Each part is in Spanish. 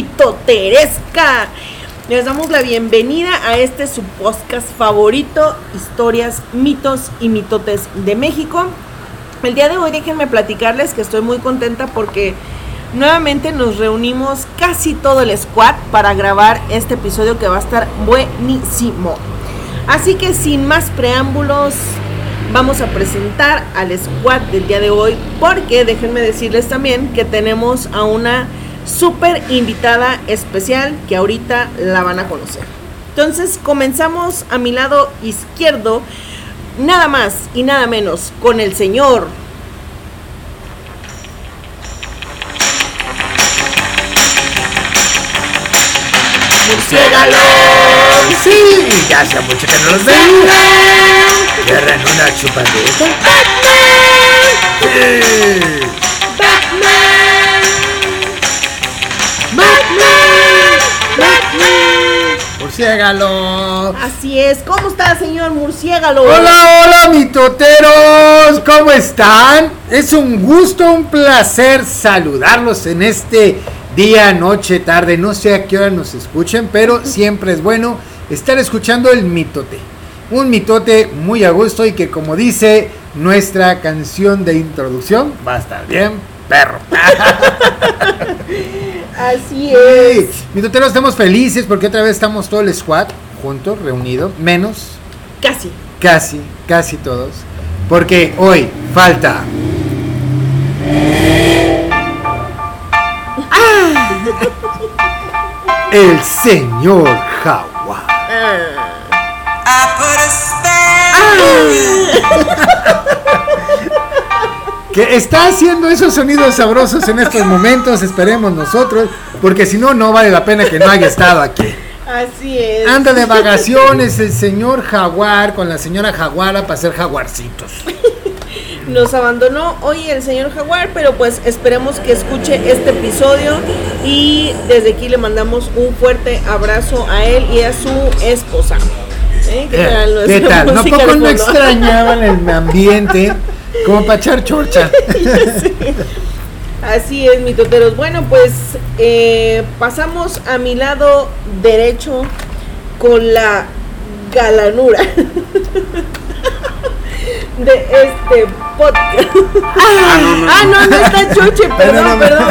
Comunidad mitoteresca? Les damos la bienvenida a este su podcast favorito, historias, mitos y mitotes de México. El día de hoy déjenme platicarles que estoy muy contenta porque nuevamente nos reunimos casi todo el squad para grabar este episodio que va a estar buenísimo. Así que sin más preámbulos, vamos a presentar al squad del día de hoy porque déjenme decirles también que tenemos a una súper invitada especial que ahorita la van a conocer. Entonces comenzamos a mi lado izquierdo, nada más y nada menos, con el señor ¡Murciélago! Sí, ya hace mucho que no los veía. ¿Quieres una chupadita? Sí. Batman. Batman. ¡Murciélago! Así es. ¿Cómo está, señor murciélago? Hola, hola, mitoteros. ¿Cómo están? Es un gusto, un placer saludarlos en este día, noche, tarde. No sé a qué hora nos escuchen, pero siempre es bueno estar escuchando el mitote. Un mitote muy a gusto y que como dice nuestra canción de introducción, va a estar bien, perro. Así Sí, es. mitoteros, estamos felices porque otra vez estamos todo el squad juntos, reunido, menos Casi. casi, casi todos. Porque hoy falta. El señor Jaguar. I put a spell. Que está haciendo esos sonidos sabrosos en estos momentos, esperemos nosotros, porque si no, no vale la pena que no haya estado aquí. Así es. Anda de vacaciones el señor Jaguar con la señora Jaguara para ser jaguarcitos. Nos abandonó hoy el señor Jaguar, pero pues esperemos que escuche este episodio y desde aquí le mandamos un fuerte abrazo a él y a su esposa. ¿Eh? ¿Qué tal? Eh, ¿Qué nuestra tal? ¿No poco no extrañaban el ambiente como para echar chorcha? Así es, mitoteros. Bueno, pues eh, pasamos a mi lado derecho con la galanura de este podcast. Ah, no, no, está choche, perdón, no, no. perdón.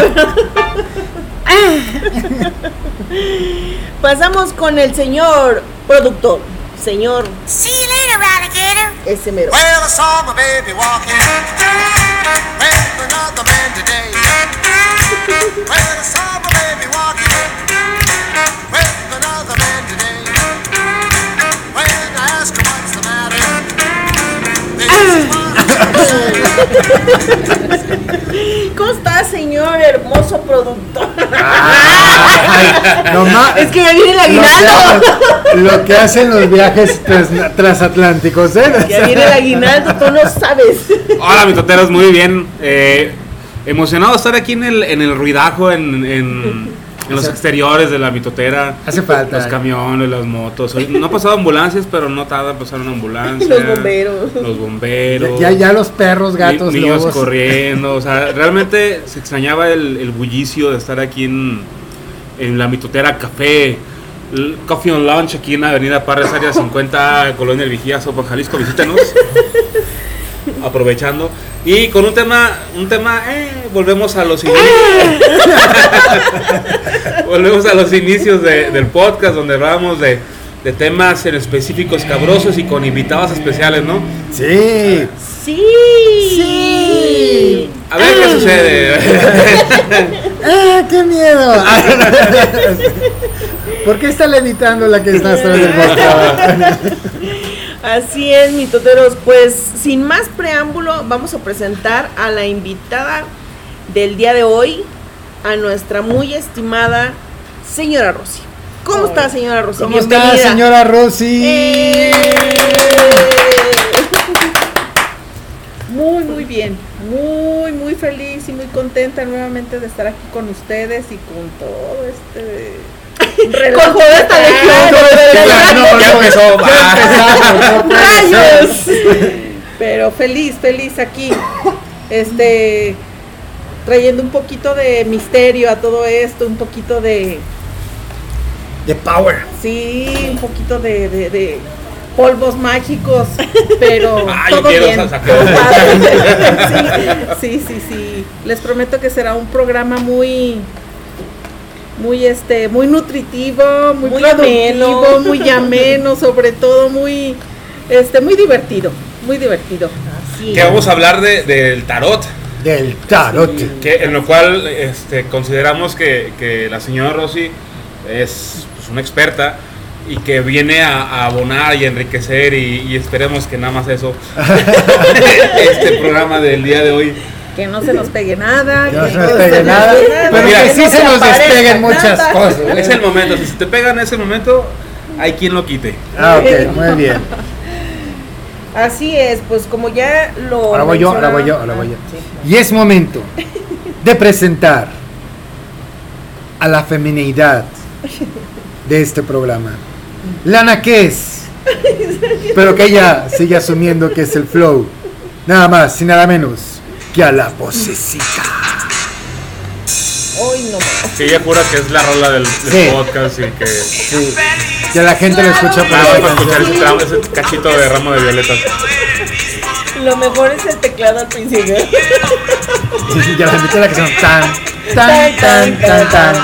Pasamos con el señor productor, señor See you later, alligator. ese mero. Well, I saw my baby walking with another man today. Well, I saw my baby walking with another man today. When I asked her what's the matter, this is what ¿Cómo está, señor hermoso productor? Ay, nomás- Es que ya viene el lo, aguinaldo. que, lo que hacen los viajes tras- transatlánticos, ¿eh? Ya viene el aguinaldo, tú no sabes. Hola, mitoteros, muy bien. Eh, emocionado de estar aquí en el, en el ruidajo, en, en, en los exteriores de la mitotera. Hace falta. Los camiones, las motos. No ha pasado ambulancias, pero no tarda en pasar una ambulancia. Los bomberos. Los bomberos. Ya, ya los perros, ni- gatos, niños lobos. corriendo. O sea, realmente se extrañaba el, el bullicio de estar aquí en, en la mitotera café. Coffee on Lunch aquí en Avenida Parres, área 50, Colonia El Vigía, Sopa, Jalisco. Visítenos. aprovechando. Y con un tema, un tema, eh, volvemos a lo siguiente. Volvemos a los inicios de- del podcast donde hablábamos de, de temas en específicos cabrosos y con invitados especiales, ¿no? Sí. Sí. Sí. A ver qué sucede. ¡Ah, qué miedo! ¿Por qué está levitando la que está atrás del podcast? Así es, mitoteros. Pues sin más preámbulo, vamos a presentar a la invitada del día de hoy, a nuestra muy estimada señora Rosy. ¿Cómo está, señora Rosy? ¿Cómo está, Bienvenida. señora Rosy? ¡Eh! Muy, muy bien. Muy, muy feliz y muy contenta nuevamente de estar aquí con ustedes y con todo este. Con toda esta legión de Ya no, empezó. ¡Rayos! Pero feliz, feliz aquí. Este. Trayendo un poquito de misterio a todo esto, un poquito de. The power. Sí, un poquito de, de- de polvos mágicos, pero Ah, todo quiero bien. sí, sí, sí, sí. Les prometo que será un programa muy muy este muy nutritivo, muy, Muy productivo, ameno. muy ameno, sobre todo muy este muy divertido, muy divertido. Así. que vamos a hablar de- del tarot. Del tarot. Que, en lo cual este, consideramos que, que la señora Rosy es pues, una experta y que viene a, a abonar y enriquecer y, y esperemos que nada más eso este programa del día de hoy Que no se nos pegue nada. No que se nos no pegue nada, pero Mira, que sí no se nos despeguen muchas cosas. ¿eh? es el momento si se te pega en ese momento hay quien lo quite Ah, ok, muy bien. Así es, pues como ya lo. Ahora voy yo, ahora voy yo, ahora voy yo. Ah, sí. Y es momento de presentar a la feminidad de este programa. Lana que es, pero que ella sigue asumiendo que es el flow. Nada más y nada menos que a la vocecita. Hoy no. que ella jura que es la rola del, del Sí. podcast y que Sí, que la gente lo escucha por más esa para escuchar canción. ese, tramo- ese cachito de ramo de violetas Lo mejor es el teclado al principio. Sí, sí, ya la mitad de la canción. Tan, tan, tan, tan, tan.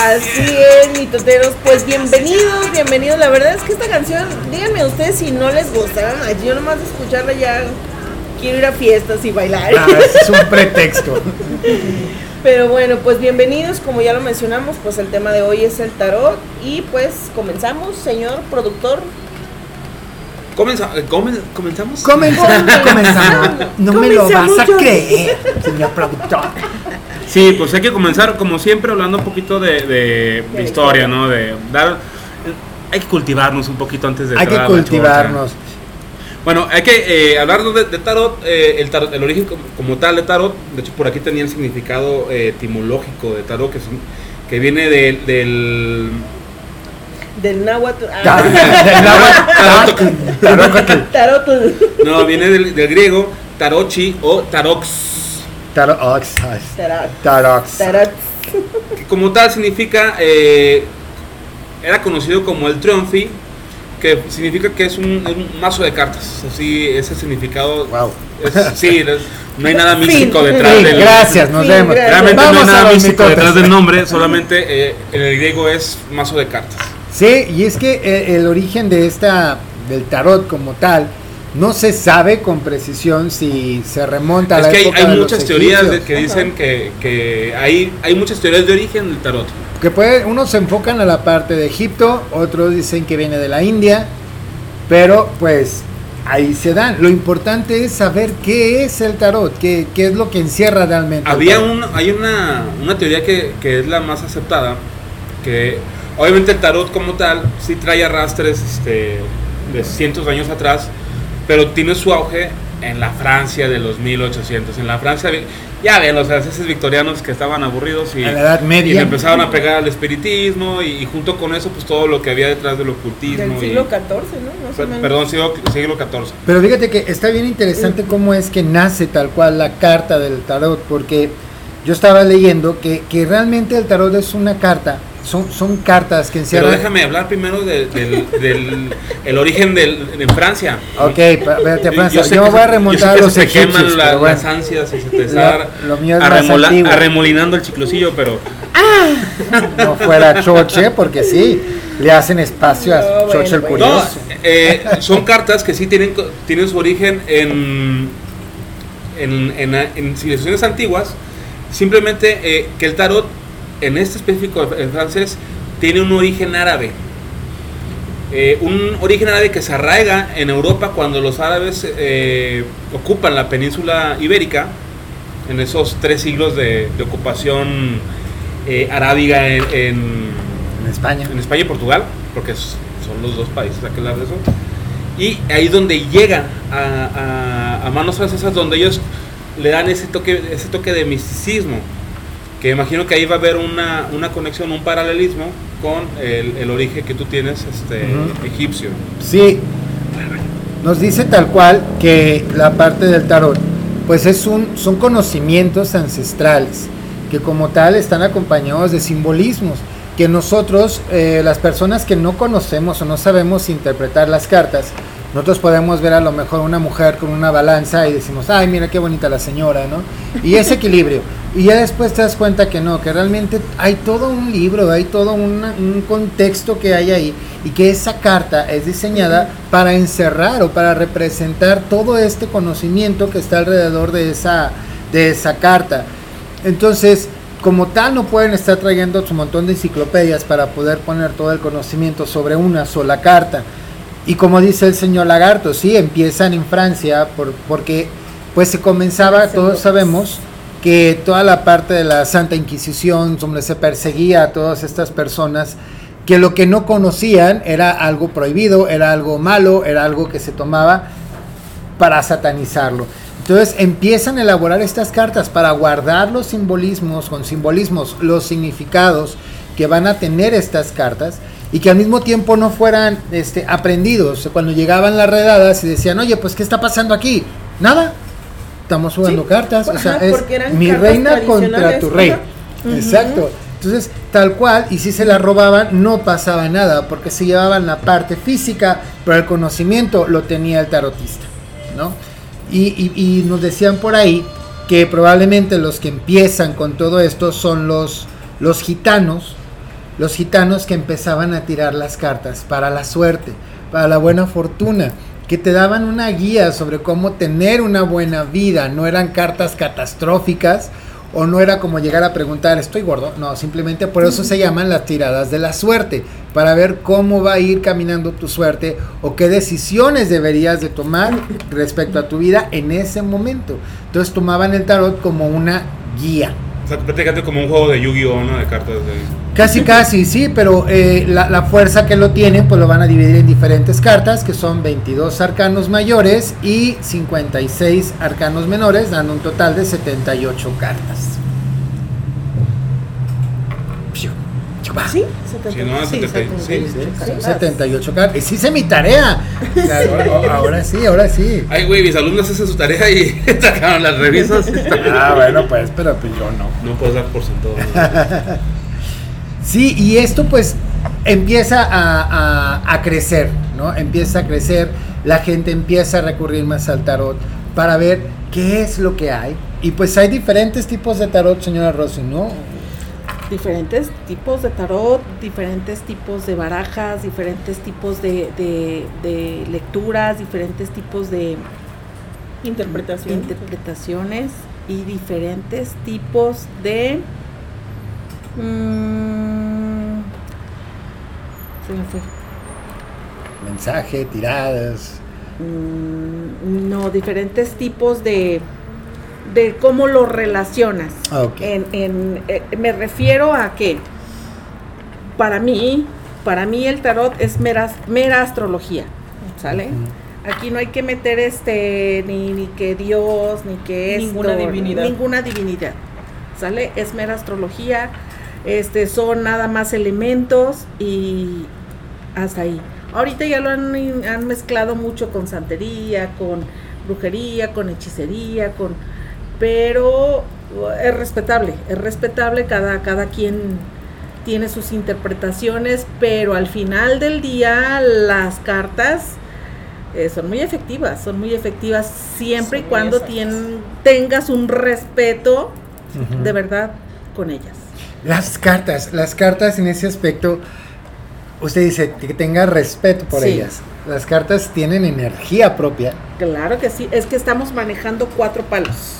Así es, mitoteros. Pues bienvenidos, bienvenidos. La verdad es que esta canción, díganme ustedes si no les gusta. Yo nomás de escucharla ya quiero ir a fiestas y bailar. Ah, ese es un pretexto. Pero bueno, pues bienvenidos, como ya lo mencionamos, pues el tema de hoy es el tarot y pues comenzamos, señor productor. Comenza- eh, comen- ¿comenzamos? Comenzamos, comenzamos. No me lo vas a creer, señor productor. Sí, pues hay que comenzar como siempre hablando un poquito de, de- de historia, ¿no? De dar, hay que cultivarnos un poquito antes de Hay que la cultivarnos. chorcha. Bueno, hay que eh, hablar de, de tarot, eh, el tarot, el origen como, como tal de tarot. De hecho, por aquí tenía el significado eh, etimológico de tarot que, que viene del, del Del náhuatl. Ah, del náhuatl, tarócatl, tarot. no viene del, del griego tarochi o tarox. tarox, Tarot. tarox. Tarot. que como tal significa eh, era conocido como el triunfi que significa que es un, un mazo de cartas así ese significado Wow. es- sí es- no hay nada Fin. místico detrás del gracias, nos vemos. realmente no hay nada místico mitotes. detrás del nombre solamente eh, en el griego es mazo de cartas Sí, y es que eh, el origen de esta del tarot como tal no se sabe con precisión si se remonta a es la que hay, época hay de los muchas teorías de- que dicen que, que hay, hay muchas teorías de origen del tarot que puede, unos se enfocan a la parte de Egipto, otros dicen que viene de la India, pero pues ahí se dan. Lo importante es saber qué es el tarot, qué, qué es lo que encierra realmente. Había un, hay una, una teoría que, que es la más aceptada, que obviamente el tarot como tal sí trae arrastres este, de cientos de años atrás, pero tiene su auge en la Francia de los 1800. En la Francia, ya ven, los franceses victorianos que estaban aburridos y, En la Edad y Media. le empezaron a pegar al espiritismo y, y junto con eso pues todo lo que había detrás del ocultismo. Del y- siglo XIV, ¿no? Más o per- menos. perdón, siglo, siglo XIV. Pero fíjate que está bien interesante cómo es que nace tal cual la carta del tarot, porque yo estaba leyendo que, que realmente el tarot es una carta son, son cartas que Pero encierran. déjame hablar primero de- del, del el origen del, en Francia. Ok, vete a Francia. Yo, voy a remontar yo sé que los se te queman egipcios. la- pero bueno. las ansias y se te Lo- está lo arremola- antiguo. arremolinando el chiclocillo, pero no fuera choche, porque sí, le hacen espacio a No, choche el bueno, no, curioso. eh, son cartas que sí tienen, co- tienen su origen en, en, en- en civilizaciones antiguas. Simplemente eh, que el tarot, en este específico en francés, tiene un origen árabe. Eh, un origen árabe que se arraiga en Europa cuando los árabes eh, ocupan la península ibérica, en esos tres siglos de, de ocupación eh, arábiga en- en, En España. en España y Portugal, porque son los dos países a que hablar de eso. Y ahí donde llega a, a- a manos francesas, donde ellos le dan ese toque, ese toque de misticismo, que imagino que ahí va a haber una, una conexión, un paralelismo con el, el origen que tú tienes este, egipcio. Sí, nos dice tal cual que la parte del tarot, pues es un, son conocimientos ancestrales, que como tal están acompañados de simbolismos, que nosotros, eh, las personas que no conocemos o no sabemos interpretar las cartas, nosotros podemos ver a lo mejor una mujer con una balanza y decimos, ay, mira qué bonita la señora, ¿no? Y ese equilibrio. Y ya después te das cuenta que no, que realmente hay todo un libro, hay todo una- un contexto que hay ahí y que esa carta es diseñada para encerrar o para representar todo este conocimiento que está alrededor de esa, de esa carta. Entonces, como tal, no pueden estar trayendo su montón de enciclopedias para poder poner todo el conocimiento sobre una sola carta. Y como dice el señor Lagarto, sí, empiezan en Francia por- porque pues se comenzaba, todos sabemos, que toda la parte de la Santa Inquisición, donde se perseguía a todas estas personas, que lo que no conocían era algo prohibido, era algo malo, era algo que se tomaba para satanizarlo. Entonces empiezan a elaborar estas cartas para guardar los simbolismos, con simbolismos, los significados que van a tener estas cartas y que al mismo tiempo no fueran este, aprendidos. Cuando llegaban las redadas y decían, oye, pues ¿qué está pasando aquí? Nada, estamos jugando Sí, cartas. O sea, ajá, es porque eran mi reina contra tu rey. Exacto. Entonces, tal cual, y si se la robaban, no pasaba nada, porque se llevaban la parte física, pero el conocimiento lo tenía el tarotista, ¿no? Y, y- y nos decían por ahí que probablemente los que empiezan con todo esto son los, los gitanos, los gitanos que empezaban a tirar las cartas para la suerte, para la buena fortuna, que te daban una guía sobre cómo tener una buena vida, no eran cartas catastróficas o no era como llegar a preguntar, estoy gordo, no, simplemente por eso se llaman las tiradas de la suerte, para ver cómo va a ir caminando tu suerte o qué decisiones deberías de tomar respecto a tu vida en ese momento. Entonces tomaban el tarot como una guía. O sea, prácticamente como un juego de Yu-Gi-Oh, ¿no? De cartas de... Casi, casi, sí, pero eh, la, la fuerza que lo tienen, pues lo van a dividir en diferentes cartas, que son 22 arcanos mayores y 56 arcanos menores, dando un total de 78 cartas. Chupa. ¿Sí? Sí, no, Sí, 70, sí. Son 78 cartas. Y sí hice mi tarea. Claro, ahora sí, ahora sí. Ay, güey, mis alumnos hacen su tarea y sacaron las revisas. Ah, bueno, pues, pero pues yo no. No puedes dar por sentado. ¿no? Sí, y esto pues empieza a, a- a crecer, ¿no? Empieza a crecer, la gente empieza a recurrir más al tarot para ver qué es lo que hay. Y pues hay diferentes tipos de tarot, señora Rossi, ¿no? Diferentes tipos de tarot, diferentes tipos de barajas, diferentes tipos de, de- de lecturas, diferentes tipos de Interpretación. interpretaciones y diferentes tipos de... mm, se me fue. Mensaje, tiradas. Mm, no, diferentes tipos de, de cómo lo relacionas. Ah. En, en- eh, me refiero a que para mí, para mí el tarot es mera, mera astrología, ¿sale? Aquí no hay que meter este ni, ni que Dios, ni que esto, Ninguna divinidad. ninguna divinidad, ¿sale? Es mera astrología, este son nada más elementos y hasta ahí. Ahorita ya lo han, han mezclado mucho con santería, con brujería, con hechicería, con pero uh, es respetable, es respetable cada cada quien tiene sus interpretaciones, pero al final del día las cartas eh, son muy efectivas, son muy efectivas siempre y Son cuando tien- tengas un respeto de verdad con ellas. Las cartas, las cartas en ese aspecto, usted dice que tenga respeto por Sí. ellas. Las cartas tienen energía propia. Claro que sí, es que estamos manejando cuatro palos.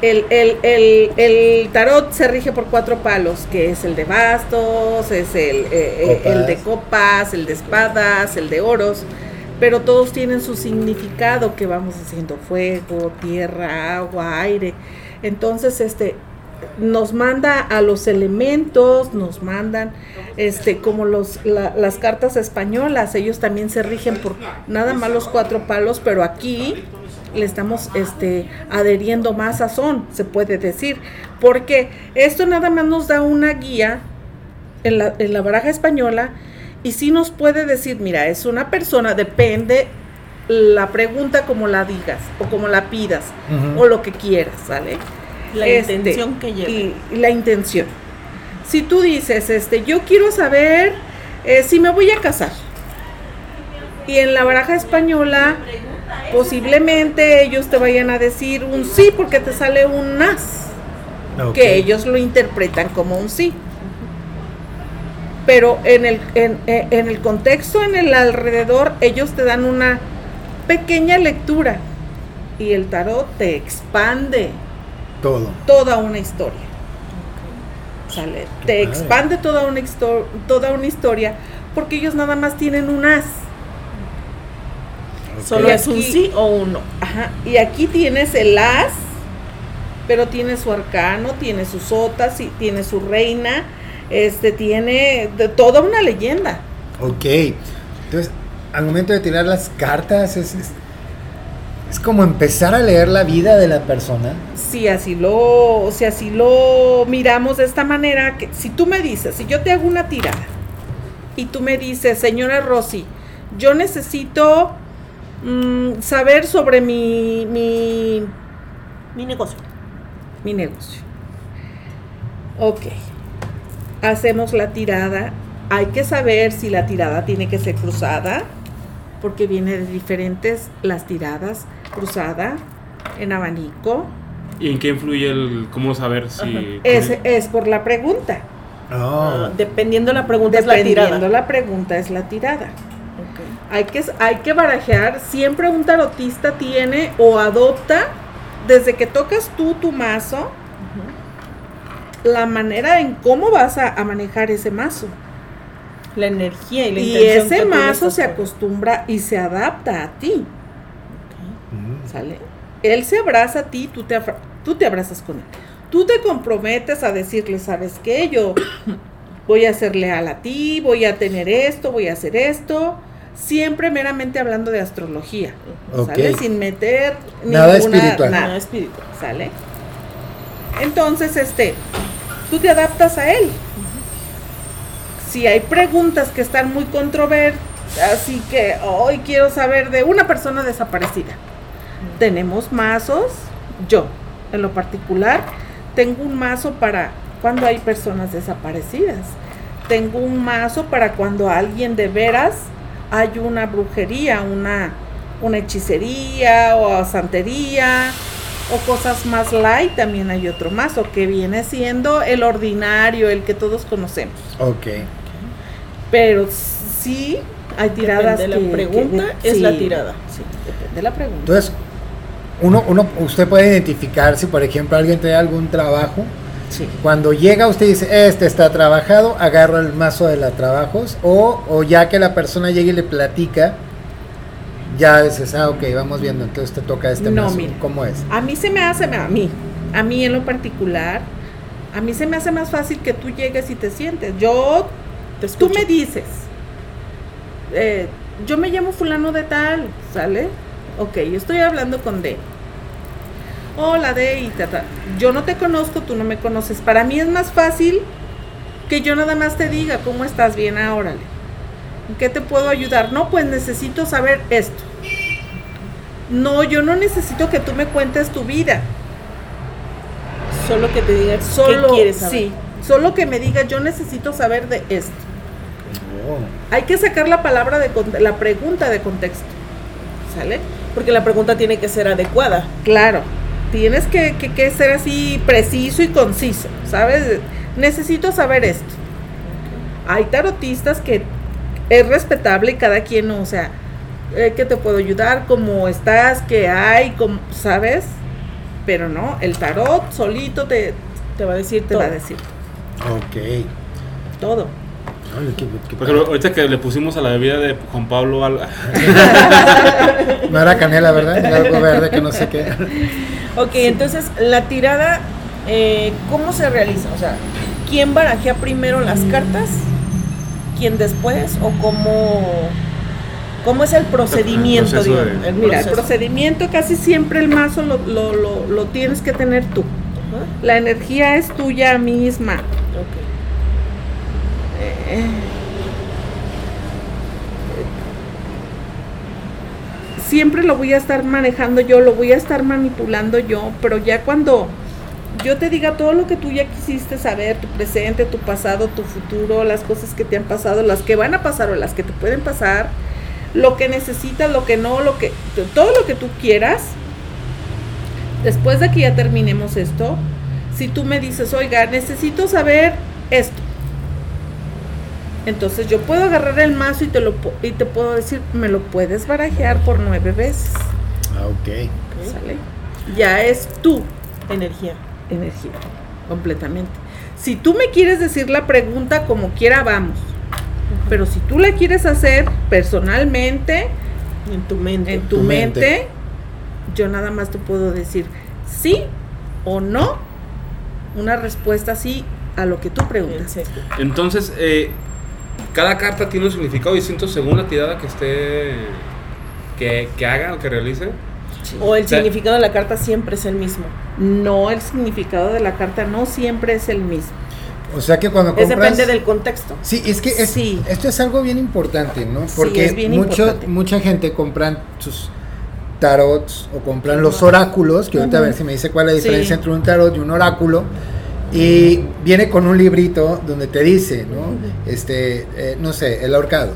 El, el, el, el tarot se rige por cuatro palos, que es el de bastos, es el, eh, eh, el de copas, el de espadas, el de oros, pero todos tienen su significado que vamos haciendo fuego, tierra, agua, aire. Entonces, este nos manda a los elementos, nos mandan, este, como los, la- las cartas españolas, ellos también se rigen por nada más los cuatro palos, pero aquí le estamos este, adheriendo más sazón, se puede decir, porque esto nada más nos da una guía en la, en la baraja española y sí nos puede decir, mira, es una persona, depende la pregunta como la digas o como la pidas o lo que quieras, ¿sale? La Este, intención que lleva. Y, y la intención. Si tú dices, este, yo quiero saber eh, si me voy a casar. Y en la baraja española, posiblemente ellos te vayan a decir un sí porque te sale un as, que ellos lo interpretan como un sí. Pero en el, en, en- en el contexto, en el alrededor, ellos te dan una pequeña lectura y el tarot te expande Todo. toda una historia. ¿Sale? Te padre. expande toda una, histo- toda una historia porque ellos nada más tienen un as. Solo es un sí o un no. Ajá. Y aquí tienes el as, pero tiene su arcano, tiene sus sotas, y tiene su reina, este tiene de, toda una leyenda. Ok. Entonces, al momento de tirar las cartas, es, es, es como empezar a leer la vida de la persona. Si así lo, si así lo miramos de esta manera, que si tú me dices, si yo te hago una tirada y tú me dices, señora Rosy, yo necesito mm, saber sobre mi, mi, Mi negocio. mi negocio. Ok. Hacemos la tirada. Hay que saber si la tirada tiene que ser cruzada, porque viene de diferentes las tiradas, cruzada, en abanico. ¿Y en qué influye el cómo saber si... Es, es por la pregunta. Oh. dependiendo la pregunta es la Dependiendo tirada. la pregunta es la tirada. Hay que, hay que barajear. Siempre un tarotista tiene o adopta, desde que tocas tú tu mazo, la manera en cómo vas a, a manejar ese mazo. La energía y la Y ese mazo se acostumbra y se adapta a ti. ¿sale? Él se abraza a ti, tú te, tú te abrazas con él. Tú te comprometes a decirle, ¿sabes qué? Yo voy a ser leal a ti, voy a tener esto, voy a hacer esto. Siempre meramente hablando de astrología, ¿sale? Ok. Sin meter Nada ninguna- espiritual. nada Nada espiritual. ¿sale? Entonces, este, tú te adaptas a él. Si hay preguntas que están muy controvertidas, así que hoy quiero saber de una persona desaparecida. Tenemos mazos, yo en lo particular, tengo un mazo para cuando hay personas desaparecidas. Tengo un mazo para cuando alguien de veras hay una brujería, una, una hechicería o santería o cosas más light. También hay otro mazo que viene siendo el ordinario, el que todos conocemos. Ok. Pero sí hay tiradas Depende de que- la pregunta, que- es la tirada. Sí, depende de la pregunta. Entonces, uno, uno, usted puede identificar si, por ejemplo, alguien trae algún trabajo. Sí. Cuando llega usted dice, este está trabajado, agarra el mazo de la trabajos. O, o ya que la persona llegue y le platica, ya dices, ah, ok, vamos viendo, entonces te toca este No, mazo. mira. ¿Cómo es? A mí se me hace, a mí, a mí en lo particular, a mí se me hace más fácil que tú llegues y te sientes. Yo, Te tú me dices, eh, yo me llamo fulano de tal, ¿sale? Ok, yo estoy hablando con D. Hola D y. Yo no te conozco, tú no me conoces. Para mí es más fácil que yo nada más te diga, ¿cómo estás? Bien, ah, órale. ¿En qué te puedo ayudar? No, pues necesito saber esto. No, yo no necesito que tú me cuentes tu vida. Solo que te digas Solo, qué quieres saber. sí, Solo que me diga, yo necesito saber de esto. Oh. Hay que sacar la palabra de la pregunta de contexto. ¿Sale? Porque la pregunta tiene que ser adecuada. Claro. Tienes que, que- que ser así preciso y conciso. ¿Sabes? Necesito saber esto. Hay tarotistas que es respetable cada quien, o sea, eh, que te puedo ayudar, cómo estás, qué hay, cómo, ¿sabes? Pero no, el tarot solito te, te va a decir, te va a decir Ok. todo. Órale, qué- qué Por ejemplo, ahorita que le pusimos a la bebida de Juan Pablo al- padre. No era canela, ¿verdad? Era algo verde que no sé qué. Ok, entonces la tirada, eh, ¿cómo se realiza? O sea, ¿quién barajea primero las cartas? ¿Quién después? ¿O cómo, cómo es el procedimiento? proceso de-? Eh, Mira, el proceso. procedimiento casi siempre el mazo lo, lo, lo, lo tienes que tener tú. La energía es tuya misma. Siempre lo voy a estar manejando yo, lo voy a estar manipulando yo, pero ya cuando yo te diga todo lo que tú ya quisiste saber, tu presente, tu pasado, tu futuro, las cosas que te han pasado, las que van a pasar o las que te pueden pasar, lo que necesitas, lo que no, lo que todo lo que tú quieras. Después de que ya terminemos esto, si tú me dices, "Oiga, necesito saber esto." Entonces yo puedo agarrar el mazo y te lo y te puedo decir, me lo puedes barajear por nueve veces. Ah, ok. ¿Sale? Ya es tu Energía. energía, completamente. Si tú me quieres decir la pregunta como quiera, vamos. Pero si tú la quieres hacer personalmente, En tu mente. en tu, Tu mente, mente. yo nada más te puedo decir sí o no, una respuesta sí a lo que tú preguntas. Entonces, eh, cada carta tiene un significado distinto según la tirada que esté. que, que haga o que realice. O el O sea- significado de la carta siempre es el mismo. No, el significado de la carta no siempre es el mismo. O sea que cuando Es compras... depende del contexto. Sí, es que es- Sí. esto es algo bien importante, ¿no? Sí, Porque es bien mucho, importante. mucha gente compran sus tarots o compran los oráculos, que ahorita a ver si me dice cuál es la Sí. diferencia entre un tarot y un oráculo. Y viene con un librito donde te dice, ¿no? Este, eh, no sé, el ahorcado.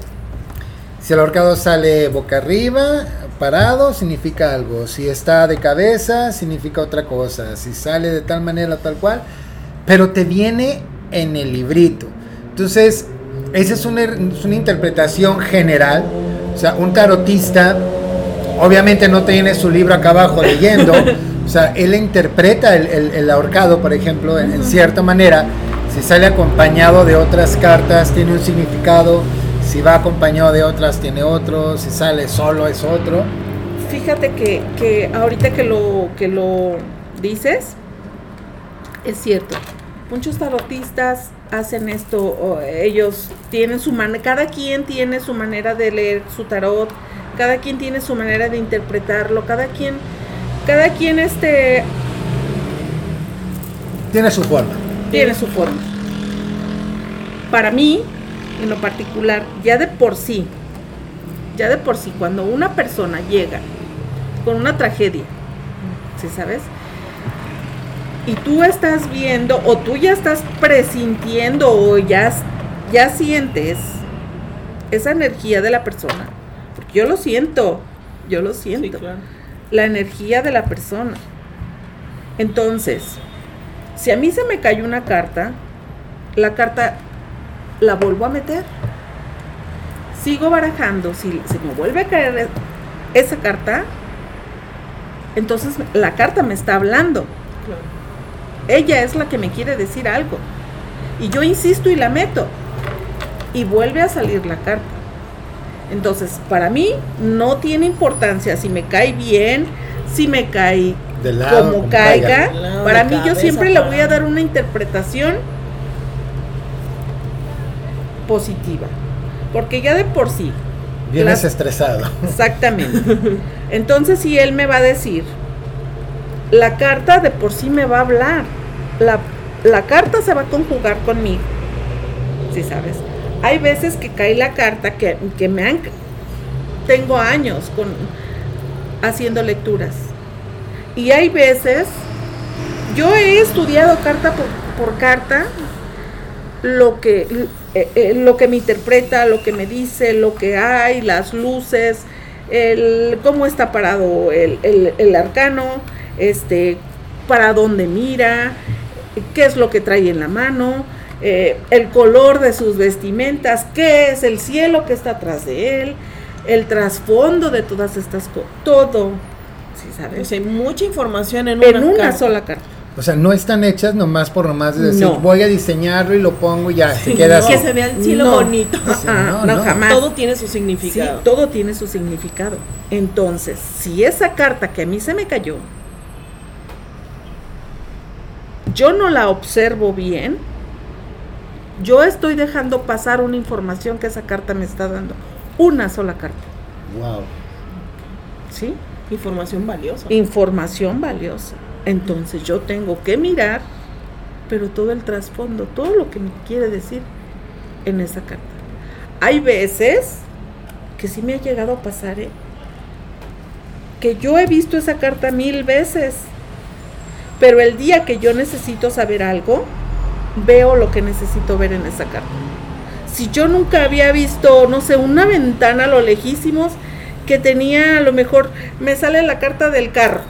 Si el ahorcado sale boca arriba, parado, significa algo. Si está de cabeza, significa otra cosa. Si sale de tal manera, tal cual. Pero te viene en el librito. Entonces, esa es una, es una interpretación general. O sea, un tarotista obviamente no tiene su libro acá abajo leyendo. O sea, él interpreta el, el- el ahorcado, por ejemplo, en, en cierta manera. Si sale acompañado de otras cartas, tiene un significado. Si va acompañado de otras, tiene otro. Si sale solo, es otro. Fíjate que, que ahorita que lo, que lo dices, es cierto. Muchos tarotistas hacen esto, o ellos tienen su manera, cada quien tiene su manera de leer su tarot, cada quien tiene su manera de interpretarlo, cada quien, cada quien este Tiene su forma. tiene su forma. Para mí, en lo particular, ya de por sí, ya de por sí, cuando una persona llega con una tragedia, ¿sí sabes? Y tú estás viendo, o tú ya estás presintiendo, o ya, ya sientes esa energía de la persona. Porque yo lo siento, yo lo siento Sí, claro. La energía de la persona. Entonces, si a mí se me cayó una carta, la carta la vuelvo a meter. Sigo barajando. Si se me vuelve a caer esa carta, entonces la carta me está hablando. Claro. Ella es la que me quiere decir algo. Y yo insisto y la meto. Y vuelve a salir la carta. Entonces, para mí no tiene importancia si me cae bien, si me cae De lado, como como caiga. caiga. De lado, Para de mí yo siempre le voy a dar una interpretación positiva. Porque ya de por sí, Vienes estresado. Exactamente. Entonces, si él me va a decir, la carta de por sí me va a hablar. La, la carta se va a conjugar conmigo. Si sabes. Hay veces que cae la carta que, que me han. Tengo años con haciendo lecturas. Y hay veces. Yo he estudiado carta por, carta. lo que, eh, eh, lo que me interpreta, lo que me dice, lo que hay, las luces, el, cómo está parado el, el- el arcano, este, para dónde mira, qué es lo que trae en la mano, eh, el color de sus vestimentas, qué es el cielo que está atrás de él, el trasfondo de todas estas cosas, todo, ¿sí sabes? O sea, mucha información en, en una, una carta. sola carta. O sea, no están hechas nomás por nomás de decir, No. voy a diseñarlo y lo pongo y ya, se queda que así. se vea el cielo No. bonito. Sí, no, no, no. jamás. Todo tiene su Sí, significado. todo tiene su significado. Entonces, si esa carta que a mí se me cayó, yo no la observo bien, yo estoy dejando pasar una información que esa carta me está dando. Una sola carta. Wow. ¿Sí? Información valiosa. Información valiosa. Entonces yo tengo que mirar, pero todo el trasfondo, todo lo que me quiere decir en esa carta. Hay veces que sí me ha llegado a pasar, ¿eh? que yo he visto esa carta mil veces, pero el día que yo necesito saber algo, veo lo que necesito ver en esa carta. Si yo nunca había visto, no sé, una ventana a lo lejísimos que tenía a lo mejor, me sale la carta del carro.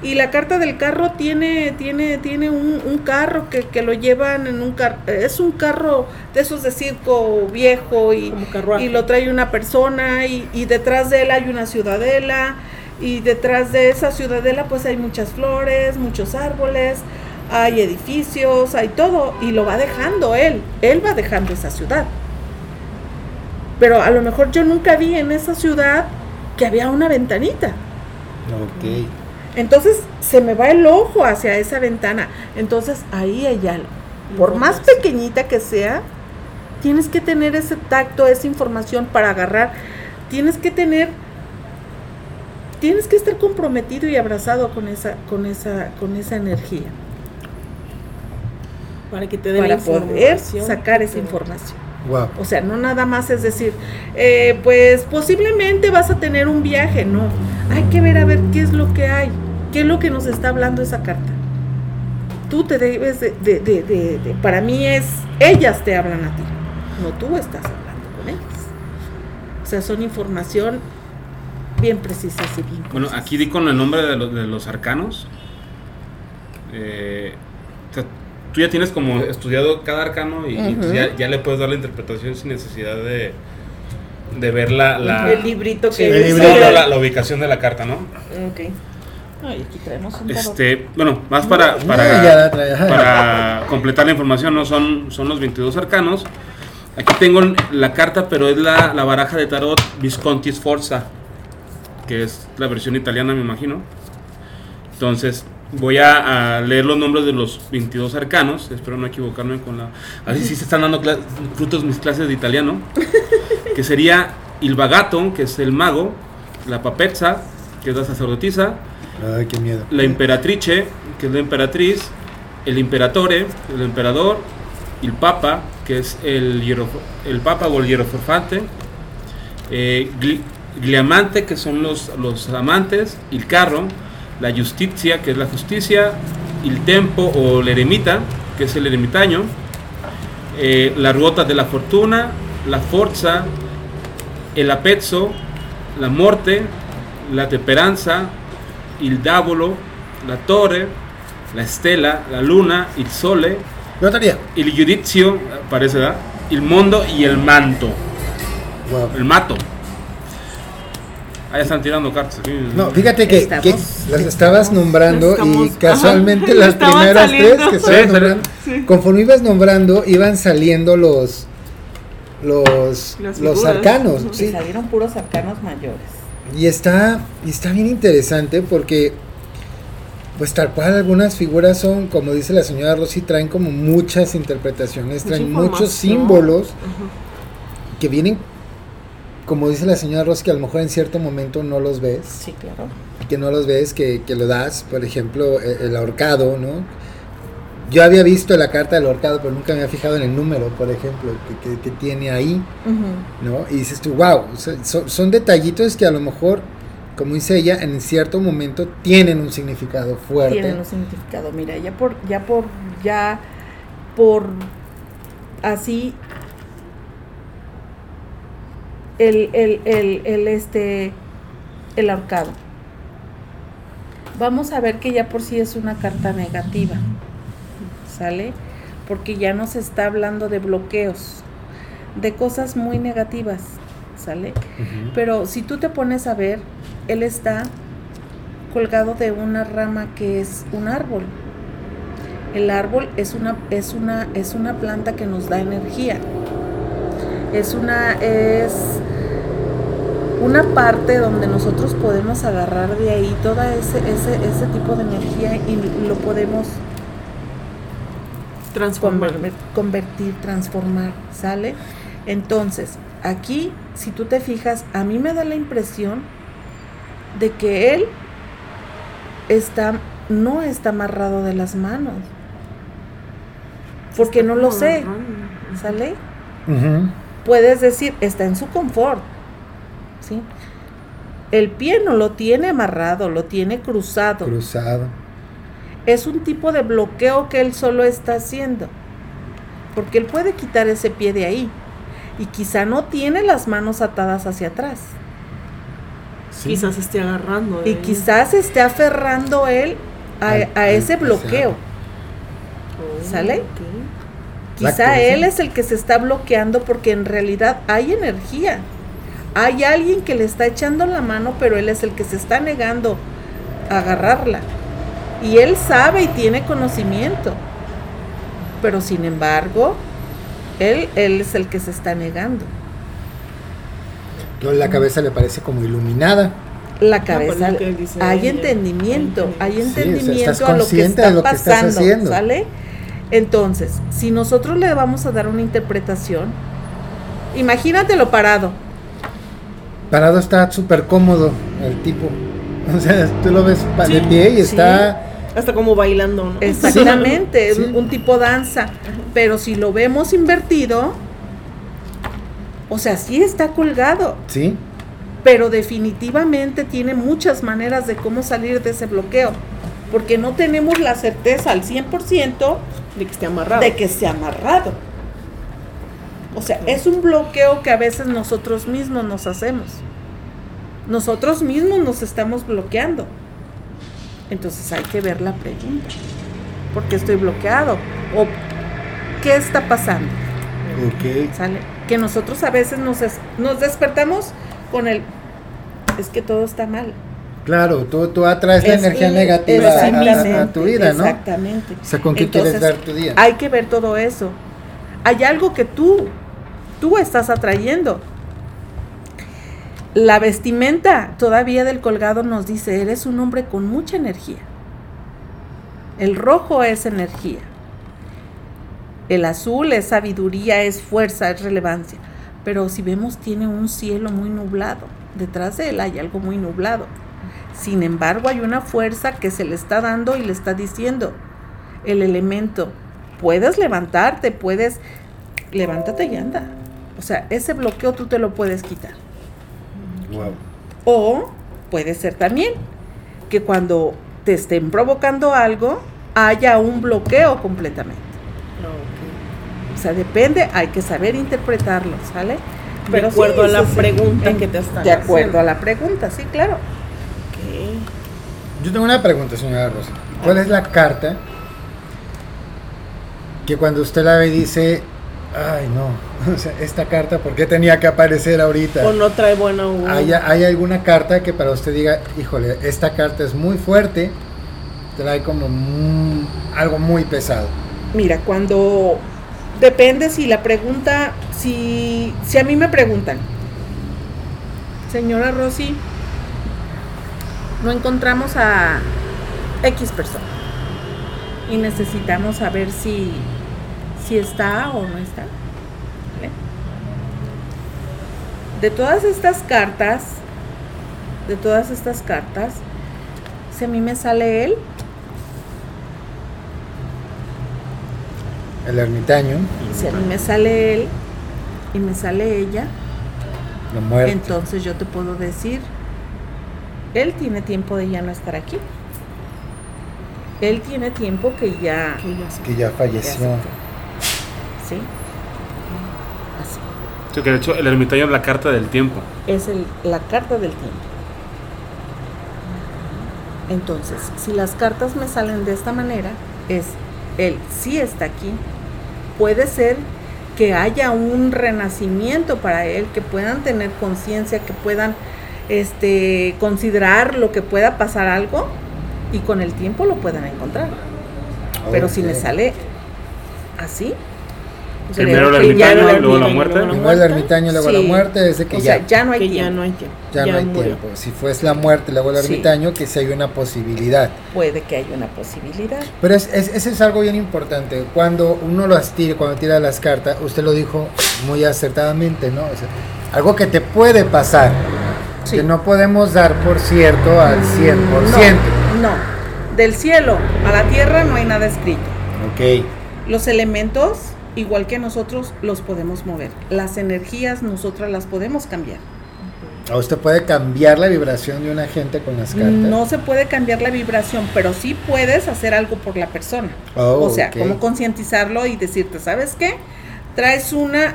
Y la carta del carro tiene, tiene, tiene un, un carro que, que lo llevan en un carro, es un carro de esos de circo viejo y, y lo trae una persona y, y detrás de él hay una ciudadela y detrás de esa ciudadela pues hay muchas flores, muchos árboles, hay edificios, hay todo y lo va dejando él, él va dejando esa ciudad. Pero a lo mejor yo nunca vi en esa ciudad que había una ventanita. Ok. Entonces se me va el ojo hacia esa ventana. Entonces ahí hay algo. Por más pequeñita que sea, tienes que tener ese tacto, esa información para agarrar. Tienes que tener, tienes que estar comprometido y abrazado con esa, con esa, con esa energía para que te den para la poder sacar esa información. Wow. O sea, no nada más es decir, eh, pues posiblemente vas a tener un viaje, no. Hay que ver a ver qué es lo que hay, qué es lo que nos está hablando esa carta. Tú te debes de, de- de- de- de- para mí es, ellas te hablan a ti, no tú estás hablando con ellas. O sea, son información bien precisa y bien Bueno, aquí di con el nombre de, los- de los arcanos. Eh, o sea, tú ya tienes como estudiado cada arcano y, y Ujú. ya, ya le puedes dar la interpretación sin necesidad de, de ver la, la, el librito que Sí, el librito. no, la, la ubicación de la carta, ¿no? Ok. Ay, aquí traemos un Este, bueno, más para, para, la para completar la información, ¿no? Son, son los 22 arcanos. Aquí tengo la carta, pero es la, la baraja de tarot Visconti Sforza, que es la versión italiana, me imagino. Entonces, voy a, a leer los nombres de los 22 arcanos. Espero no equivocarme con la. Así sí se están dando cla- frutos mis clases de italiano. Que sería Il Vagato, que es el mago. La Papezza, que es la sacerdotisa Ay, qué miedo. la imperatrice, que es la emperatriz, el imperatore, el emperador, el papa, que es el, hierofo- el papa o el hierofante, eh, gli- gliamante, que son los, los amantes, el carro, la justicia, que es la justicia, el tempo o el eremita, que es el eremitaño, eh, la ruota de la fortuna, la forza, el apezzo, la morte, la temperanza, il davolo, la torre, la estela, la luna, il sole, il giudizio, parece, ¿verdad? El mundo y el manto, Wow. el mato. Ahí están tirando cartas aquí. No, fíjate que, Estamos- que las estabas nombrando Estamos- y casualmente ajá, las estaban primeras saliendo. tres que Sí, estabas sale- nombrando, conforme ibas nombrando, iban saliendo los los, los arcanos, sí. salieron puros arcanos mayores. Y está, y está bien interesante porque, pues tal cual algunas figuras son, como dice la señora Rosy, traen como muchas interpretaciones, traen muchos símbolos que vienen, como dice la señora Rosy, que a lo mejor en cierto momento no los ves. Sí, claro. que no los ves, que, que lo das, por ejemplo, e- el, ahorcado, ¿no? Yo había visto la carta del ahorcado, pero nunca me había fijado en el número, por ejemplo, que, que- que tiene ahí, ¿no? Y dices tú, wow, son, son detallitos que a lo mejor, como dice ella, en cierto momento tienen un significado fuerte. Tienen un significado. Mira, ya por, ya por, ya por así el, el, el, el, este el ahorcado. Vamos a ver que ya por sí es una carta negativa. ¿Sale? Porque ya nos está hablando de bloqueos, de cosas muy negativas. ¿Sale? Pero si tú te pones a ver, él está colgado de una rama que es un árbol. El árbol es una, es una, es una planta que nos da energía. Es una, es una parte donde nosotros podemos agarrar de ahí todo ese, ese, ese tipo de energía y lo podemos Transformar. conver- convertir, transformar, ¿sale? Entonces, aquí, si tú te fijas, a mí me da la impresión de que él está, no está amarrado de las manos. Porque no lo sé, ¿sale? Ujú. Puedes decir, está en su confort, ¿sí? El pie no lo tiene amarrado, lo tiene cruzado. Cruzado. es un tipo de bloqueo que él solo está haciendo. Porque él puede quitar ese pie de ahí. Y quizá no tiene las manos atadas hacia atrás. Sí. Quizás esté agarrando. Y quizás esté aferrando él a, Al- a al ese bloqueo. Oh, ¿Sale? Quizá Exacto, él sí. es el que se está bloqueando porque en realidad hay energía. Hay alguien que le está echando la mano, pero él es el que se está negando a agarrarla. Y él sabe y tiene conocimiento. Pero sin embargo, él, él es el que se está negando. La cabeza le parece como iluminada. La es cabeza, hay entendimiento, hay Sí, o sea, entendimiento estás a lo que consciente está de lo que estás pasando, haciendo. ¿sale? Entonces, si nosotros le vamos a dar una interpretación, imagínatelo parado. Parado está súper cómodo el tipo. O sea, tú lo ves de pie y sí. está. Hasta como bailando, ¿no? Exactamente, Sí. un, un tipo danza. Pero si lo vemos invertido, o sea, sí está colgado, Sí. pero definitivamente tiene muchas maneras de cómo salir de ese bloqueo. Porque no tenemos la certeza al 100% De que esté amarrado. de que esté amarrado. O sea, es un bloqueo que a veces nosotros mismos nos hacemos. Nosotros mismos nos estamos bloqueando. Entonces hay que ver la pregunta. ¿Por qué estoy bloqueado? ¿O qué está pasando? Ok. ¿Sale? Que nosotros a veces nos, es- nos despertamos con el... Es que todo está mal. Claro, tú, tú atraes la energía negativa a- tu vida, ¿no? Exactamente. O sea, ¿con qué quieres dar tu día? Hay que ver todo eso. Hay algo que tú, tú estás atrayendo. La vestimenta todavía del colgado nos dice, eres un hombre con mucha energía. El rojo es energía. El azul es sabiduría, es fuerza, es relevancia. Pero si vemos, tiene un cielo muy nublado. Detrás de él hay algo muy nublado. Sin embargo, hay una fuerza que se le está dando y le está diciendo, el elemento, puedes levantarte, puedes, levántate y anda. O sea, ese bloqueo tú te lo puedes quitar. Wow. O puede ser también que cuando te estén provocando algo, haya un bloqueo completamente. Ah, ok. O sea, depende, hay que saber interpretarlo, ¿sale? De acuerdo a la sí, pregunta En- que te están De acuerdo haciendo. a la pregunta, sí, claro. Yo tengo una pregunta, señora Rosa. ¿Cuál es la carta que cuando usted la ve dice, ay no, o sea, esta carta, ¿por qué tenía que aparecer ahorita? O no trae buena uva. ¿Hay, hay alguna carta que para usted diga, híjole, esta carta es muy fuerte, trae como mm, algo muy pesado? Mira, cuando depende si la pregunta, si, si a mí me preguntan, señora Rosy, no encontramos a X persona y necesitamos saber si, si está o no está. ¿vale? De todas estas cartas, de todas estas cartas, si a mí me sale él, El ermitaño, si a mí me sale él y me sale ella, entonces yo te puedo decir, él tiene tiempo de ya no estar aquí. Él tiene tiempo que ya, Que ya se- que ya ya se falleció. ¿Sí? Así. Sí, que de hecho el ermitaño es la carta del tiempo. Es el- la carta del tiempo. Entonces, si las cartas me salen de esta manera, es él sí está aquí. Puede ser que haya un renacimiento para él, que puedan tener conciencia, que puedan este considerar lo que pueda pasar algo y con el tiempo lo puedan encontrar. Pero si me sale así, Primero el ermitaño no- luego la muerte. Primero el ermitaño, luego la muerte, desde que o ya, sea, ya no hay que tiempo. ya no hay tiempo. ya no hay murió. tiempo. Si fuese la muerte, luego el Sí. ermitaño, que si hay una posibilidad. Puede que haya una posibilidad. Pero es, es- ese es algo bien importante. Cuando uno las tira, cuando tira las cartas, usted lo dijo muy acertadamente, ¿no? O sea, algo que te puede pasar, Sí. que no podemos dar por cierto al 100%. No, no. Del cielo a la tierra no hay nada escrito. Ok. Los elementos, igual que nosotros, los podemos mover. Las energías, nosotras las podemos cambiar. ¿A usted puede cambiar la vibración de una gente con las cartas? No se puede cambiar la vibración, pero sí puedes hacer algo por la persona. Oh, o sea, ok. como concientizarlo y decirte, ¿sabes qué? Traes una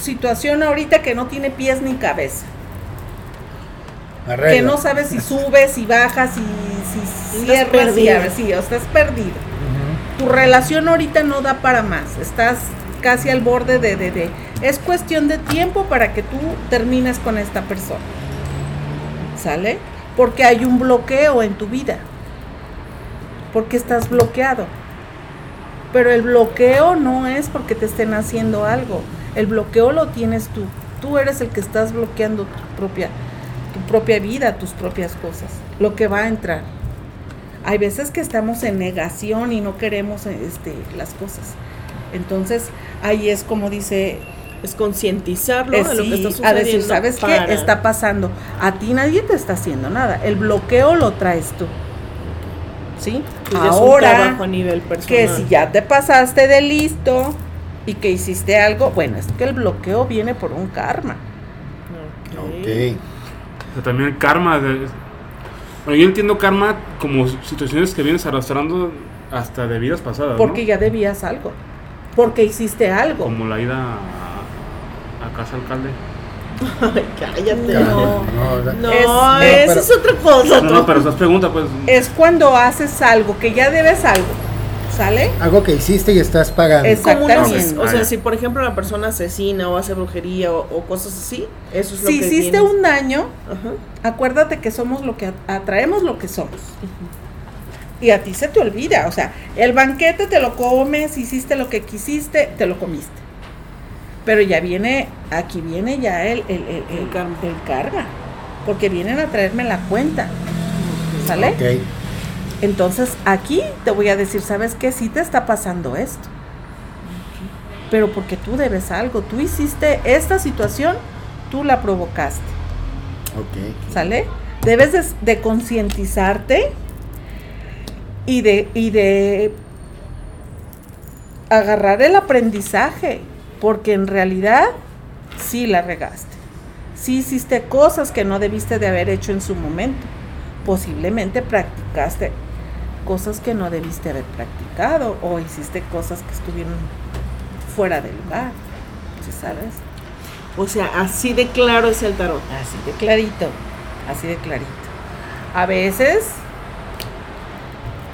situación ahorita que no tiene pies ni cabeza. Arregla. Que no sabes si subes, si bajas, si, si Estás cierras, si perdido. abres. Sí, o estás perdido. Tu relación ahorita no da para más, estás casi al borde de, de, de- Es cuestión de tiempo para que tú termines con esta persona. ¿Sale? Porque hay un bloqueo en tu vida. Porque estás bloqueado. Pero el bloqueo no es porque te estén haciendo algo. El bloqueo lo tienes tú. Tú eres el que estás bloqueando tu propia, propia vida, tus propias cosas. Lo que va a entrar. Hay veces que estamos en negación y no queremos este, las cosas. Entonces, ahí es como dice, Es concientizarlo es de lo que sí, está a sucediendo. decir, ¿sabes para- qué? Está pasando. A ti nadie te está haciendo nada. El bloqueo lo traes tú. ¿Sí? pues ya es un Ahora, a nivel personal. que si ya te pasaste de listo y que hiciste algo, bueno, es que el bloqueo viene por un karma. Ok. O sea, también el karma. de- bueno, yo entiendo karma como situaciones que vienes arrastrando hasta de vidas pasadas. ¿no? Porque ya debías algo. Porque hiciste algo. Como la ida a, a casa alcalde. Ay, cállate. No. No, No, Es- pero- es otra cosa. No, no, pero esas preguntas, pues. Es cuando haces algo, que ya debes algo. ¿Sale? Algo que hiciste y estás pagando. Es- Como una Exactamente. o sea, si por ejemplo la persona asesina o hace brujería o, o cosas así, eso es lo Si que hiciste vienes- un daño, Ajá. acuérdate que somos lo que at- atraemos lo que somos. Y a ti se te olvida, o sea, el banquete te lo comes, hiciste lo que quisiste, te lo comiste. Pero ya viene, aquí viene ya el, el, el, el, El karma. el karma, porque vienen a traerme la cuenta. ¿Sale? Ok. Entonces aquí te voy a decir, ¿sabes qué? Sí te está pasando esto. Pero porque tú debes algo, tú hiciste esta situación, tú la provocaste. Ok. ¿Sale? Debes de, de concientizarte y de, y de agarrar el aprendizaje, porque en realidad sí la regaste. Sí hiciste cosas que no debiste de haber hecho en su momento. Posiblemente practicaste cosas que no debiste haber practicado o hiciste cosas que estuvieron fuera del lugar. ¿Sí sabes? O sea, así de claro es el tarot. Así de clarito, así de clarito. A veces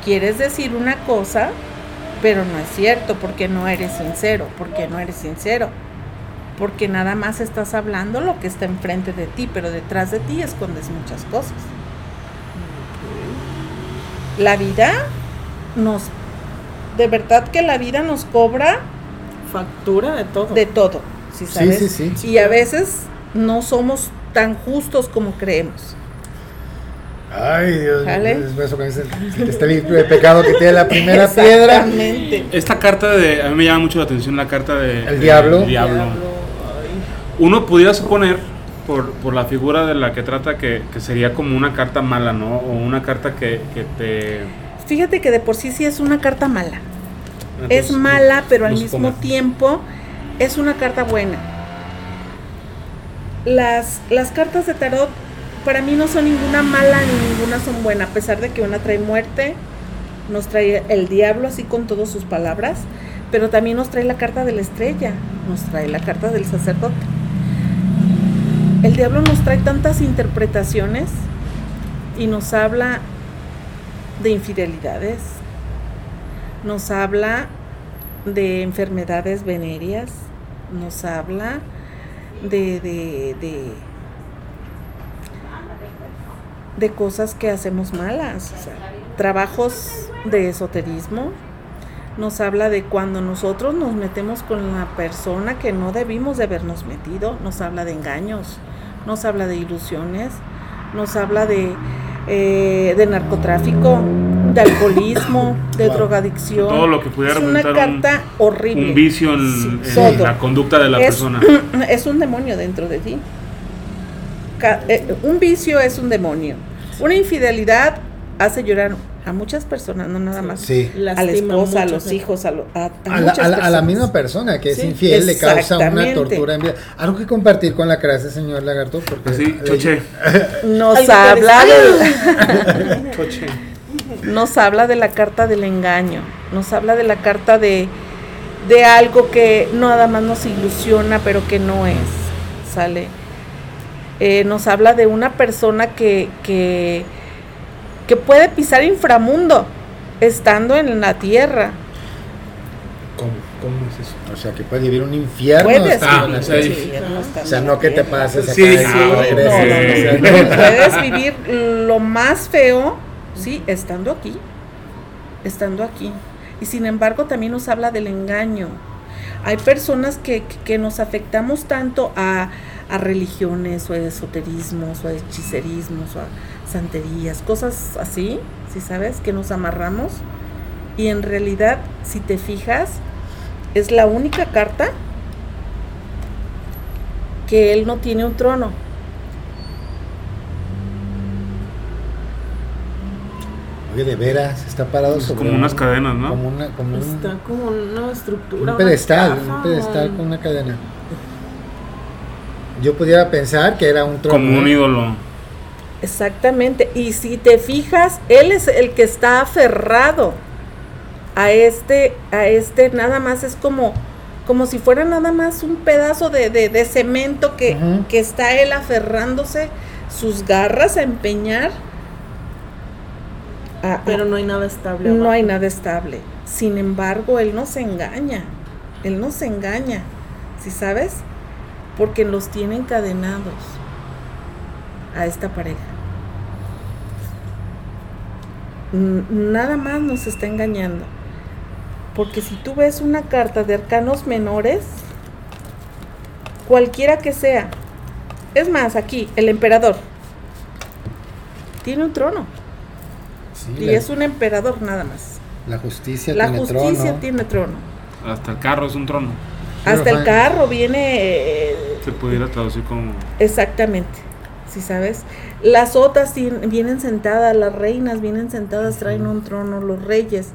quieres decir una cosa, pero no es cierto, porque no eres sincero, porque no eres sincero. Porque nada más estás hablando lo que está enfrente de ti, pero detrás de ti escondes muchas cosas. La vida nos, de verdad que la vida nos cobra Factura de todo. de todo, ¿sí Sí, sabes? sí, sí. Y a veces no somos tan justos como creemos. Ay, Dios mío. Eso que dice, si te está limpio de pecado que tiene la primera piedra. Exactamente. Esta carta de. A mí me llama mucho la atención la carta de. El de- diablo. del diablo. Uno pudiera suponer, por, por la figura de la que trata, que, que sería como una carta mala, ¿no? O una carta que, que te. Fíjate que de por sí sí es una carta mala. es mala, pero al mismo tiempo es una carta buena. Las, las cartas de tarot para mí no son ninguna mala ni ninguna son buena, a pesar de que una trae muerte, nos trae el diablo así con todas sus palabras, Pero también nos trae la carta de la estrella, nos trae la carta del sacerdote. El diablo nos trae tantas interpretaciones y nos habla de infidelidades, nos habla de enfermedades venéreas, nos habla de, de, de, cosas que hacemos malas, trabajos de esoterismo, nos habla de cuando nosotros nos metemos con la persona que no debimos de habernos metido, nos habla de engaños, nos habla de ilusiones, nos habla de, eh, de narcotráfico, de alcoholismo, de Wow. drogadicción. Todo lo que pudiera es una un- carta horrible. Un vicio en, Sí, en todo. la conducta de la es, persona. es un demonio dentro de ti. Eh, un vicio es un demonio. Una infidelidad hace llorar a muchas personas, no nada más. Sí. A la esposa, a los sí. hijos, a, lo- a- a A la, muchas a la- a la personas. misma persona que es Sí, infiel le causa una tortura en vida. Algo que compartir con la clase, señor Lagarto, porque le- choche. Nos habla, de, Choche. nos habla de la carta del engaño, nos habla de la carta de, de algo que nada más nos ilusiona, pero que no es, ¿sale? Eh, nos habla de una persona que, que, que puede pisar inframundo estando en la tierra. ¿Cómo, ¿Cómo es eso? O sea, que puede vivir un infierno. Puedes vivir sí. infierno O sea, no que te pases acá Sí, y sí, no no, No. Puedes vivir lo más feo, sí, estando aquí. Estando aquí. Y sin embargo también nos habla del engaño. Hay personas que, que- que nos afectamos tanto a, a religiones o a esoterismos o a hechicerismos o a santerías, cosas así, si sabes, que nos amarramos. Y en realidad, si te fijas, es la única carta que él no tiene un trono. Oye, de veras, está parado Es sobre como un- unas cadenas, ¿no? Como, una, como un, Está como una estructura. un una pedestal, un pedestal con una cadena. Yo pudiera pensar que era un trono. Como un ¿eh? ídolo. Exactamente. Y si te fijas, él es el que está aferrado a este, a este, nada más es como, como si fuera nada más un pedazo de, de- de cemento que, que está él aferrándose sus garras a empeñar. a- Pero no hay nada estable. no hay nada estable. Sin embargo, él no se engaña. Él no se engaña. ¿Sí sabes? Porque los tiene encadenados a esta pareja. Nada más nos está engañando. Porque si tú ves una carta de arcanos menores, cualquiera que sea, es más, aquí, el emperador, tiene un trono. Sí, Y la, es un emperador nada más. la justicia La tiene justicia trono. tiene trono. Hasta el carro es un trono. Hasta el carro viene eh, Se pudiera traducir como. exactamente. Si sabes, las otras tien- vienen sentadas, las reinas vienen sentadas, traen un trono, los reyes,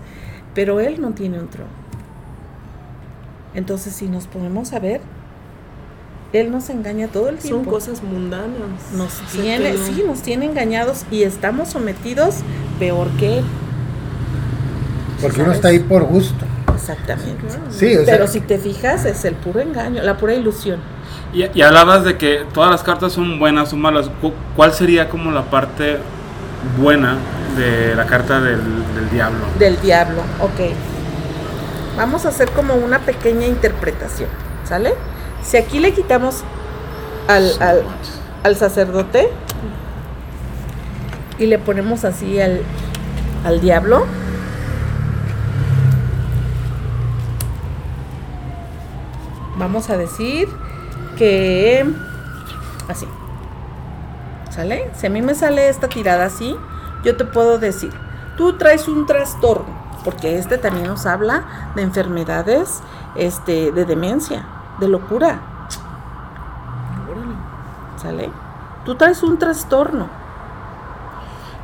pero él no tiene un trono. Entonces, si nos ponemos a ver, él nos engaña todo el tiempo. Son cosas mundanas. nos tiene, sí, nos tiene engañados y estamos sometidos peor que él. Porque uno está ahí por gusto. Exactamente. Sí, o sea, Pero si te fijas, es el puro engaño, la pura ilusión. Y, y hablabas de que todas las cartas son buenas o malas. Cu- ¿Cuál sería como la parte buena de la carta del, del diablo? Del diablo, ok. Vamos a hacer como una pequeña interpretación, ¿sale? Si aquí le quitamos al, al, al sacerdote y le ponemos así al, al diablo, vamos a decir que así. ¿Sale? Si a mí me sale esta tirada así, yo te puedo decir, tú traes un trastorno, porque este también nos habla de enfermedades, este, de demencia, de locura. ¿Sale? Tú traes un trastorno.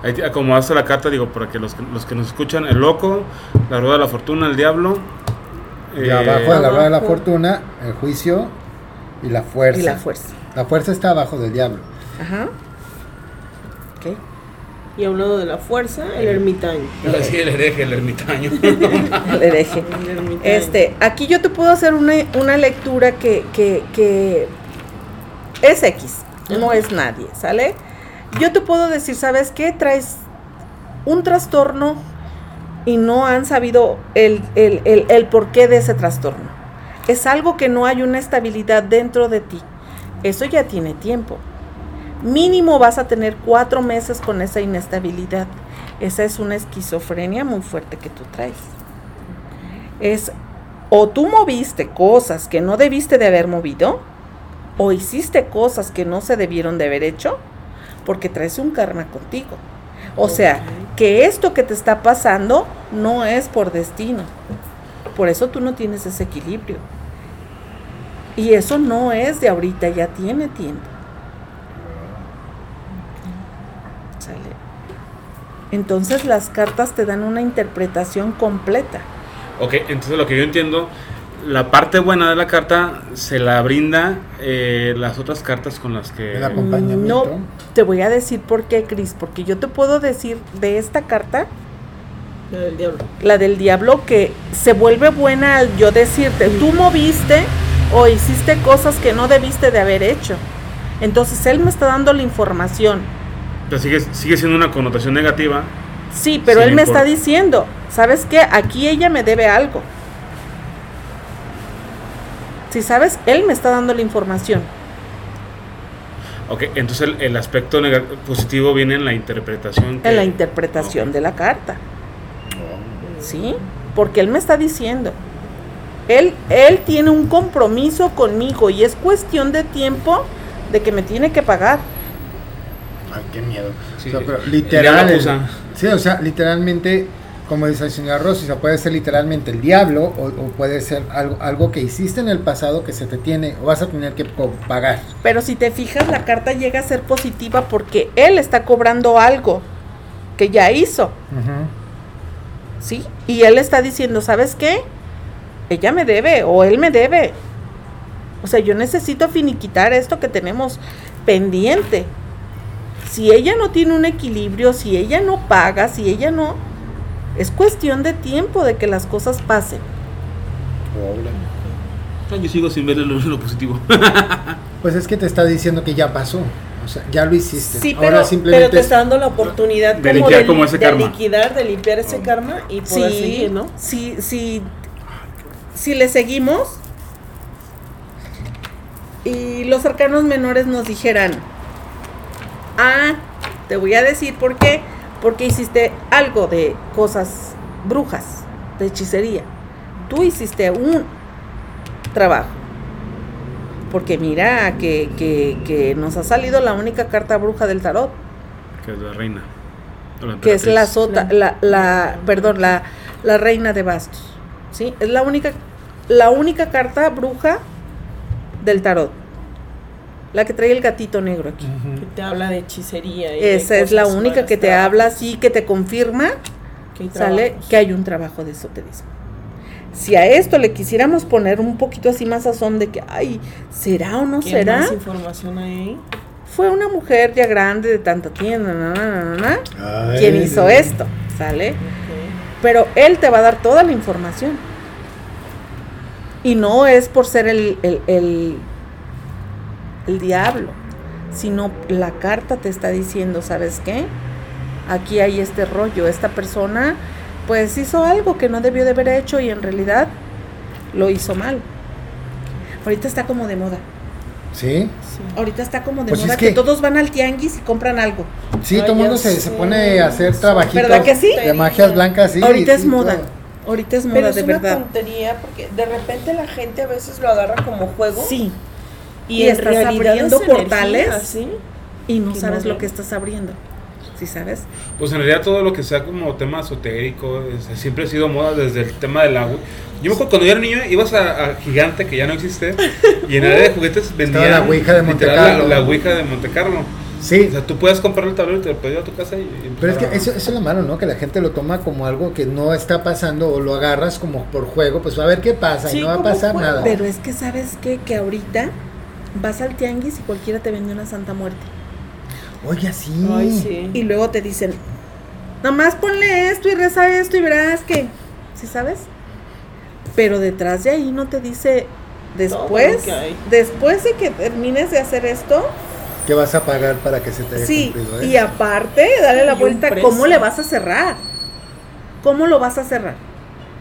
Ahí acomodaste la carta, digo, para que los, que los que nos escuchan, el loco, la rueda de la fortuna, el diablo. Y eh, abajo de la rueda de la fortuna, el juicio y la fuerza. Y la fuerza. La fuerza está abajo del diablo. Ajá. Ok. Y a un lado de la fuerza, el ermitaño. Así el hereje, el ermitaño. El hereje. El ermitaño. Este, aquí yo te puedo hacer una, una lectura que, que, que es X, no es nadie, ¿sale? Yo te puedo decir, ¿sabes qué? Traes un trastorno y no han sabido el, el, el, el porqué de ese trastorno. Es algo que no hay una estabilidad dentro de ti. Eso ya tiene tiempo. Mínimo vas a tener cuatro meses con esa inestabilidad. Esa es una esquizofrenia muy fuerte que tú traes. Es o tú moviste cosas que no debiste de haber movido, o hiciste cosas que no se debieron de haber hecho, porque traes un karma contigo. O sea, que esto que te está pasando no es por destino. Por eso tú no tienes ese equilibrio. Y eso no es de ahorita, ya tiene tiempo. Sale. Entonces las cartas te dan una interpretación completa. ok, entonces lo que yo entiendo, la parte buena de la carta se la brinda eh, las otras cartas con las que... El acompañamiento. No, te voy a decir por qué, Cris, porque yo te puedo decir de esta carta, La del diablo. la del diablo, que se vuelve buena al yo decirte, tú moviste o hiciste cosas que no debiste de haber hecho. Entonces él me está dando la información. Pero sigue, sigue siendo una connotación negativa. Sí, pero él me está diciendo, ¿sabes qué? Aquí ella me debe algo. Si sabes, él me está dando la información. Ok, entonces el, el aspecto positivo viene en la interpretación. que- En la interpretación de la carta. ¿Sí? Porque él me está diciendo. Él, él tiene un compromiso conmigo y es cuestión de tiempo de que me tiene que pagar. Ay, qué miedo. Sí, O sea, pero literal. el- sí, o sea, literalmente, como dice el señor Rossi, o sea, puede ser literalmente el diablo o, o puede ser algo, algo que hiciste en el pasado que se te tiene o vas a tener que pagar. Pero si te fijas, la carta llega a ser positiva porque él está cobrando algo que ya hizo. ¿Sí? Y él está diciendo, ¿sabes qué? Ella me debe o él me debe. O sea, yo necesito finiquitar esto que tenemos pendiente. Si ella no tiene un equilibrio, si ella no paga, si ella no... Es cuestión de tiempo de que las cosas pasen. Yo sigo sin verle lo, lo positivo. Pues es que te está diciendo que ya pasó. O sea, ya lo hiciste. Sí, Ahora pero- simplemente. Pero te está dando la oportunidad De como limpiar de, como ese de karma. liquidar, de limpiar ese karma y poder Sí, seguir, ¿no? sí, sí, si le seguimos y los arcanos menores nos dijeran, ah, te voy a decir por qué, porque hiciste algo de cosas brujas, de hechicería. Tú hiciste un trabajo. Porque mira que, que, que nos ha salido la única carta bruja del tarot. que es la reina. la que es la sota, la, la, perdón, la, la reina de bastos, ¿sí? Es la única, la única carta bruja del tarot, la que trae el gatito negro aquí. Que te habla de hechicería. y de Esa es la única que te habla así, que te confirma, que hay sale que hay un trabajo de esoterismo. Si a esto le quisiéramos poner un poquito así más sazón de que, ay, ¿será o no ¿Qué será? más información ahí? Fue una mujer ya grande de tanta tienda, na, na, na, na, na, Ay, quien hizo esto, ¿sale? Pero él te va a dar toda la información. Y no es por ser el, el, el, el diablo, sino la carta te está diciendo, ¿sabes qué? Aquí hay este rollo, esta persona pues hizo algo que no debió de haber hecho y en realidad lo hizo mal. Ahorita está como de moda. Sí, Ahorita está como de Pues moda es que... que- todos van al tianguis y compran algo. sí, Ay, todo el mundo se, se pone a hacer trabajitos ¿Verdad que sí? de magias blancas. Sí, Ahorita es moda. todo. Ahorita es moda Pero es de una verdad. tontería porque de repente la gente a veces lo agarra como juego. Sí. Y, estás abriendo energía, portales. ¿sí? Y no Que sabes no lo que estás abriendo. ¿Sí sabes? Pues en realidad todo lo que sea como tema esotérico es- siempre ha sido moda desde el tema del agua. Yo me acuerdo cuando yo era niño ibas a, a Gigante, que ya no existe, y en el área de juguetes vendían la Ouija de Monte literal, Carlo. La, la Ouija de Monte Carlo. Sí, O sea, tú puedes comprar el tablero y te lo pedí a tu casa y... y Pero es que a- eso, eso es lo malo, ¿no? Que la gente lo toma como algo que no está pasando o lo agarras como por juego, pues a ver qué pasa Sí, y no va a como pasar juego. nada. Pero es que sabes qué? que ahorita vas al tianguis y cualquiera te vende una santa muerte. Oye, sí. Ay, sí. Y luego te dicen, nomás ponle esto y reza esto y verás que, ¿sí sabes? Pero detrás de ahí no te dice, después, después de que termines de hacer esto, ¿Qué vas a pagar para que se te haya sí, cumplido y aparte, dale la vuelta. ¿cómo le vas a cerrar? ¿Cómo lo vas a cerrar?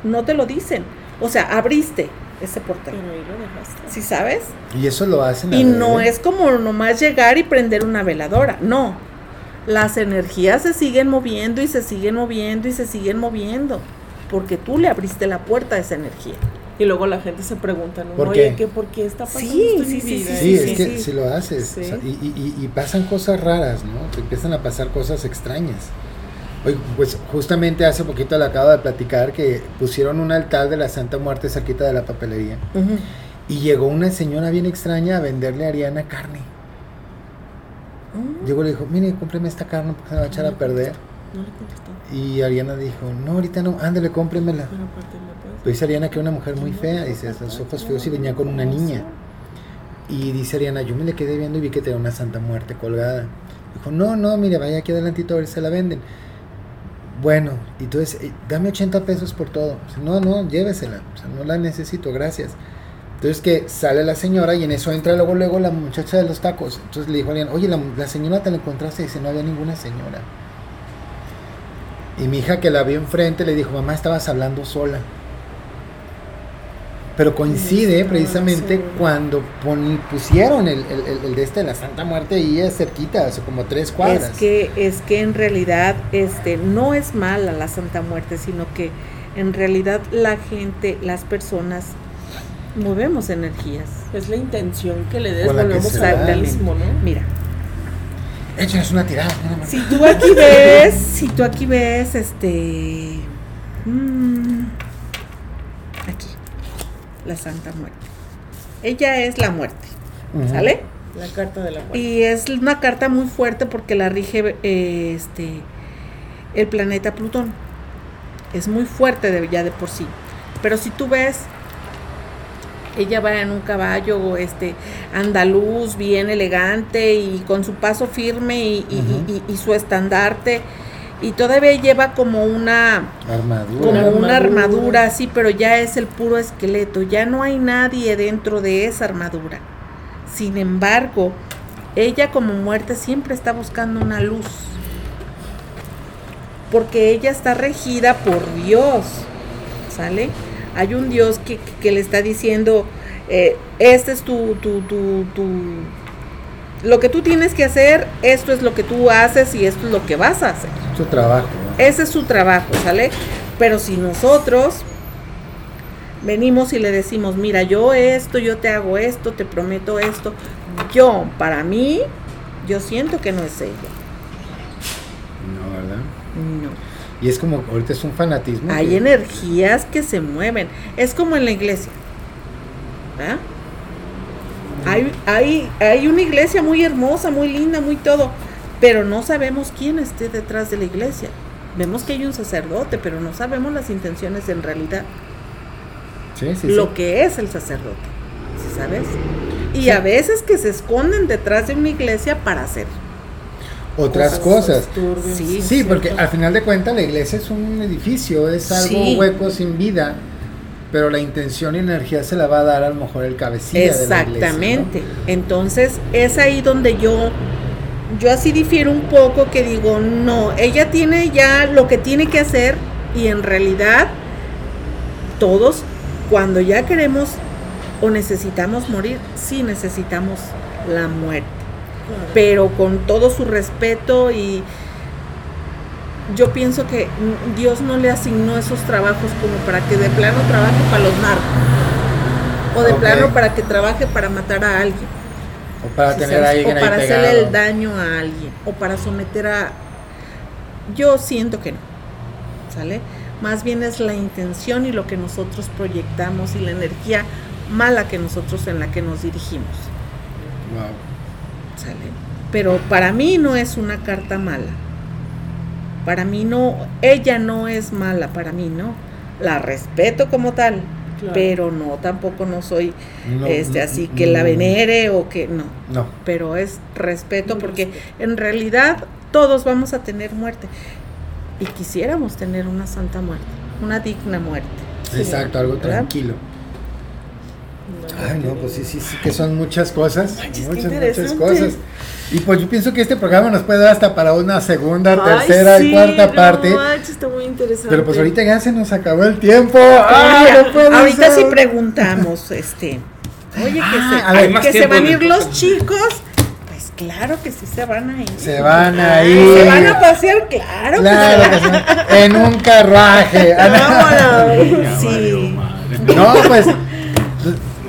No te lo dicen. O sea, abriste ese portal. Pero ahí lo dejaste. ¿Sí sabes? Y eso lo hacen Y no es como nomás llegar y prender una veladora, no. Las energías se siguen moviendo y se siguen moviendo y se siguen moviendo, porque tú le abriste la puerta a esa energía. Y luego la gente se pregunta, ¿no? ¿Por Oye, qué? ¿qué, ¿por qué está pasando Sí, esto en sí, mi sí, vida? Sí, sí, es que sí. si lo haces. Sí. o sea, y, y- y- y pasan cosas raras, ¿no? Te empiezan a pasar cosas extrañas. Oye, pues justamente hace poquito le acabo de platicar que pusieron un altar de la Santa Muerte cerquita de la papelería. Y llegó una señora bien extraña a venderle a Ariana carne. Llegó y le dijo, mire, cómpreme esta carne porque se me va a echar a perder. No le contestó. Y Ariana dijo, no, ahorita no, ándale, cómpremela. Pero Pues dice Ariana que era una mujer muy fea, dice, los ojos feos y venía con una niña. Y dice Ariana, yo me le quedé viendo y vi que tenía una Santa Muerte colgada. Dijo, no, no, mire, vaya aquí adelantito a ver si se la venden. Bueno, y entonces, eh, dame 80 pesos por todo. No, no, llévesela, o sea, no la necesito, gracias. Entonces que sale la señora y en eso entra luego luego la muchacha de los tacos. Entonces le dijo a Ariana, oye, la, la señora te la encontraste y dice, no había ninguna señora. Y mi hija que la vio enfrente le dijo, mamá, estabas hablando sola. Pero coincide precisamente cuando pon- pusieron el, el- el- el de este de la Santa Muerte ahí es cerquita, hace como tres cuadras. Es que, es que en realidad este, no es mala la Santa Muerte, sino que en realidad la gente, las personas, movemos energías. Es la intención que le des, volvemos al mismo, ¿no? Mira, Échanos una tirada. si tú aquí ves, si tú aquí ves, este, mm, la Santa Muerte. Ella es la muerte. ¿sale? La carta de la muerte. Y es una carta muy fuerte porque la rige eh, este el planeta Plutón. Es muy fuerte de, ya de por sí. Pero si tú ves, ella va en un caballo este andaluz, bien elegante y con su paso firme y, y- Ujú. y- y su estandarte. Y todavía lleva como una Armadura. como Una una armadura. armadura así, pero ya es el puro esqueleto, ya no hay nadie dentro de esa armadura. Sin embargo, ella como muerte siempre está buscando una luz, porque ella está regida por Dios, ¿sale? Hay un Dios que, que- que le está diciendo, eh, este es tu, tu, tu, tu- lo que tú tienes que hacer, esto es lo que tú haces y esto es lo que vas a hacer. Su trabajo. ¿no? Ese es su trabajo, ¿sale? Pero si nosotros venimos y le decimos, mira, yo esto, yo te hago esto, te prometo esto, yo, para mí, yo siento que no es ella. No, ¿verdad? No. Y es como, ahorita es un fanatismo. Hay que- energías que se mueven. Es como en la iglesia. ¿verdad? Hay, hay, hay una iglesia muy hermosa, muy linda, muy todo, pero no sabemos quién esté detrás de la iglesia. Vemos que hay un sacerdote, pero no sabemos las intenciones en realidad. Sí, sí, lo sí. que es el sacerdote, ¿sí sabes? Y a veces que se esconden detrás de una iglesia para hacer. Otras cosas. Sí, Sí, porque al final de cuentas la iglesia es un edificio, es algo Sí. hueco sin vida, pero la intención y energía se la va a dar a lo mejor el cabecilla de la iglesia, ¿no? Exactamente. Entonces es ahí donde yo, yo así difiero un poco que digo, no, ella tiene ya lo que tiene que hacer y en realidad todos cuando ya queremos o necesitamos morir, sí necesitamos la muerte. Pero con todo su respeto y yo pienso que Dios no le asignó esos trabajos como para que de plano trabaje para los narcos o de plano para que trabaje para matar a alguien O para ¿sí tener a sabes? alguien o ahí para pegado. hacerle el daño a alguien o para someter a yo siento que no sale más bien es la intención y lo que nosotros proyectamos y la energía mala que nosotros en la que nos dirigimos Wow. ¿sale? Pero para mí no es una carta mala. Para mí no, ella no es mala, para mí no. La respeto como tal, Claro. pero no, tampoco no soy No, este así que la venere o que no, No. pero es respeto porque respeto. en realidad todos vamos a tener muerte y quisiéramos tener una santa muerte, una digna muerte. Exacto, algo ¿verdad? tranquilo. Ay, no, pues sí, sí, sí, que son muchas cosas. Manches, muchas, muchas cosas. Y pues yo pienso que este programa nos puede dar hasta para una segunda, Ay, tercera sí, y cuarta no parte. manches, está muy interesante. Pero pues ahorita ya se nos acabó el tiempo. ¡Ay, Mira, no puede ahorita ser! si preguntamos, este, oye, que, Ah, se, a ver, que más se tiempo van a ir los chicos, pues claro que sí se van a ir. Se van a ir. Se van a pasear, claro. Claro que sí, en un carruaje. Vámonos. Sí. No, pues.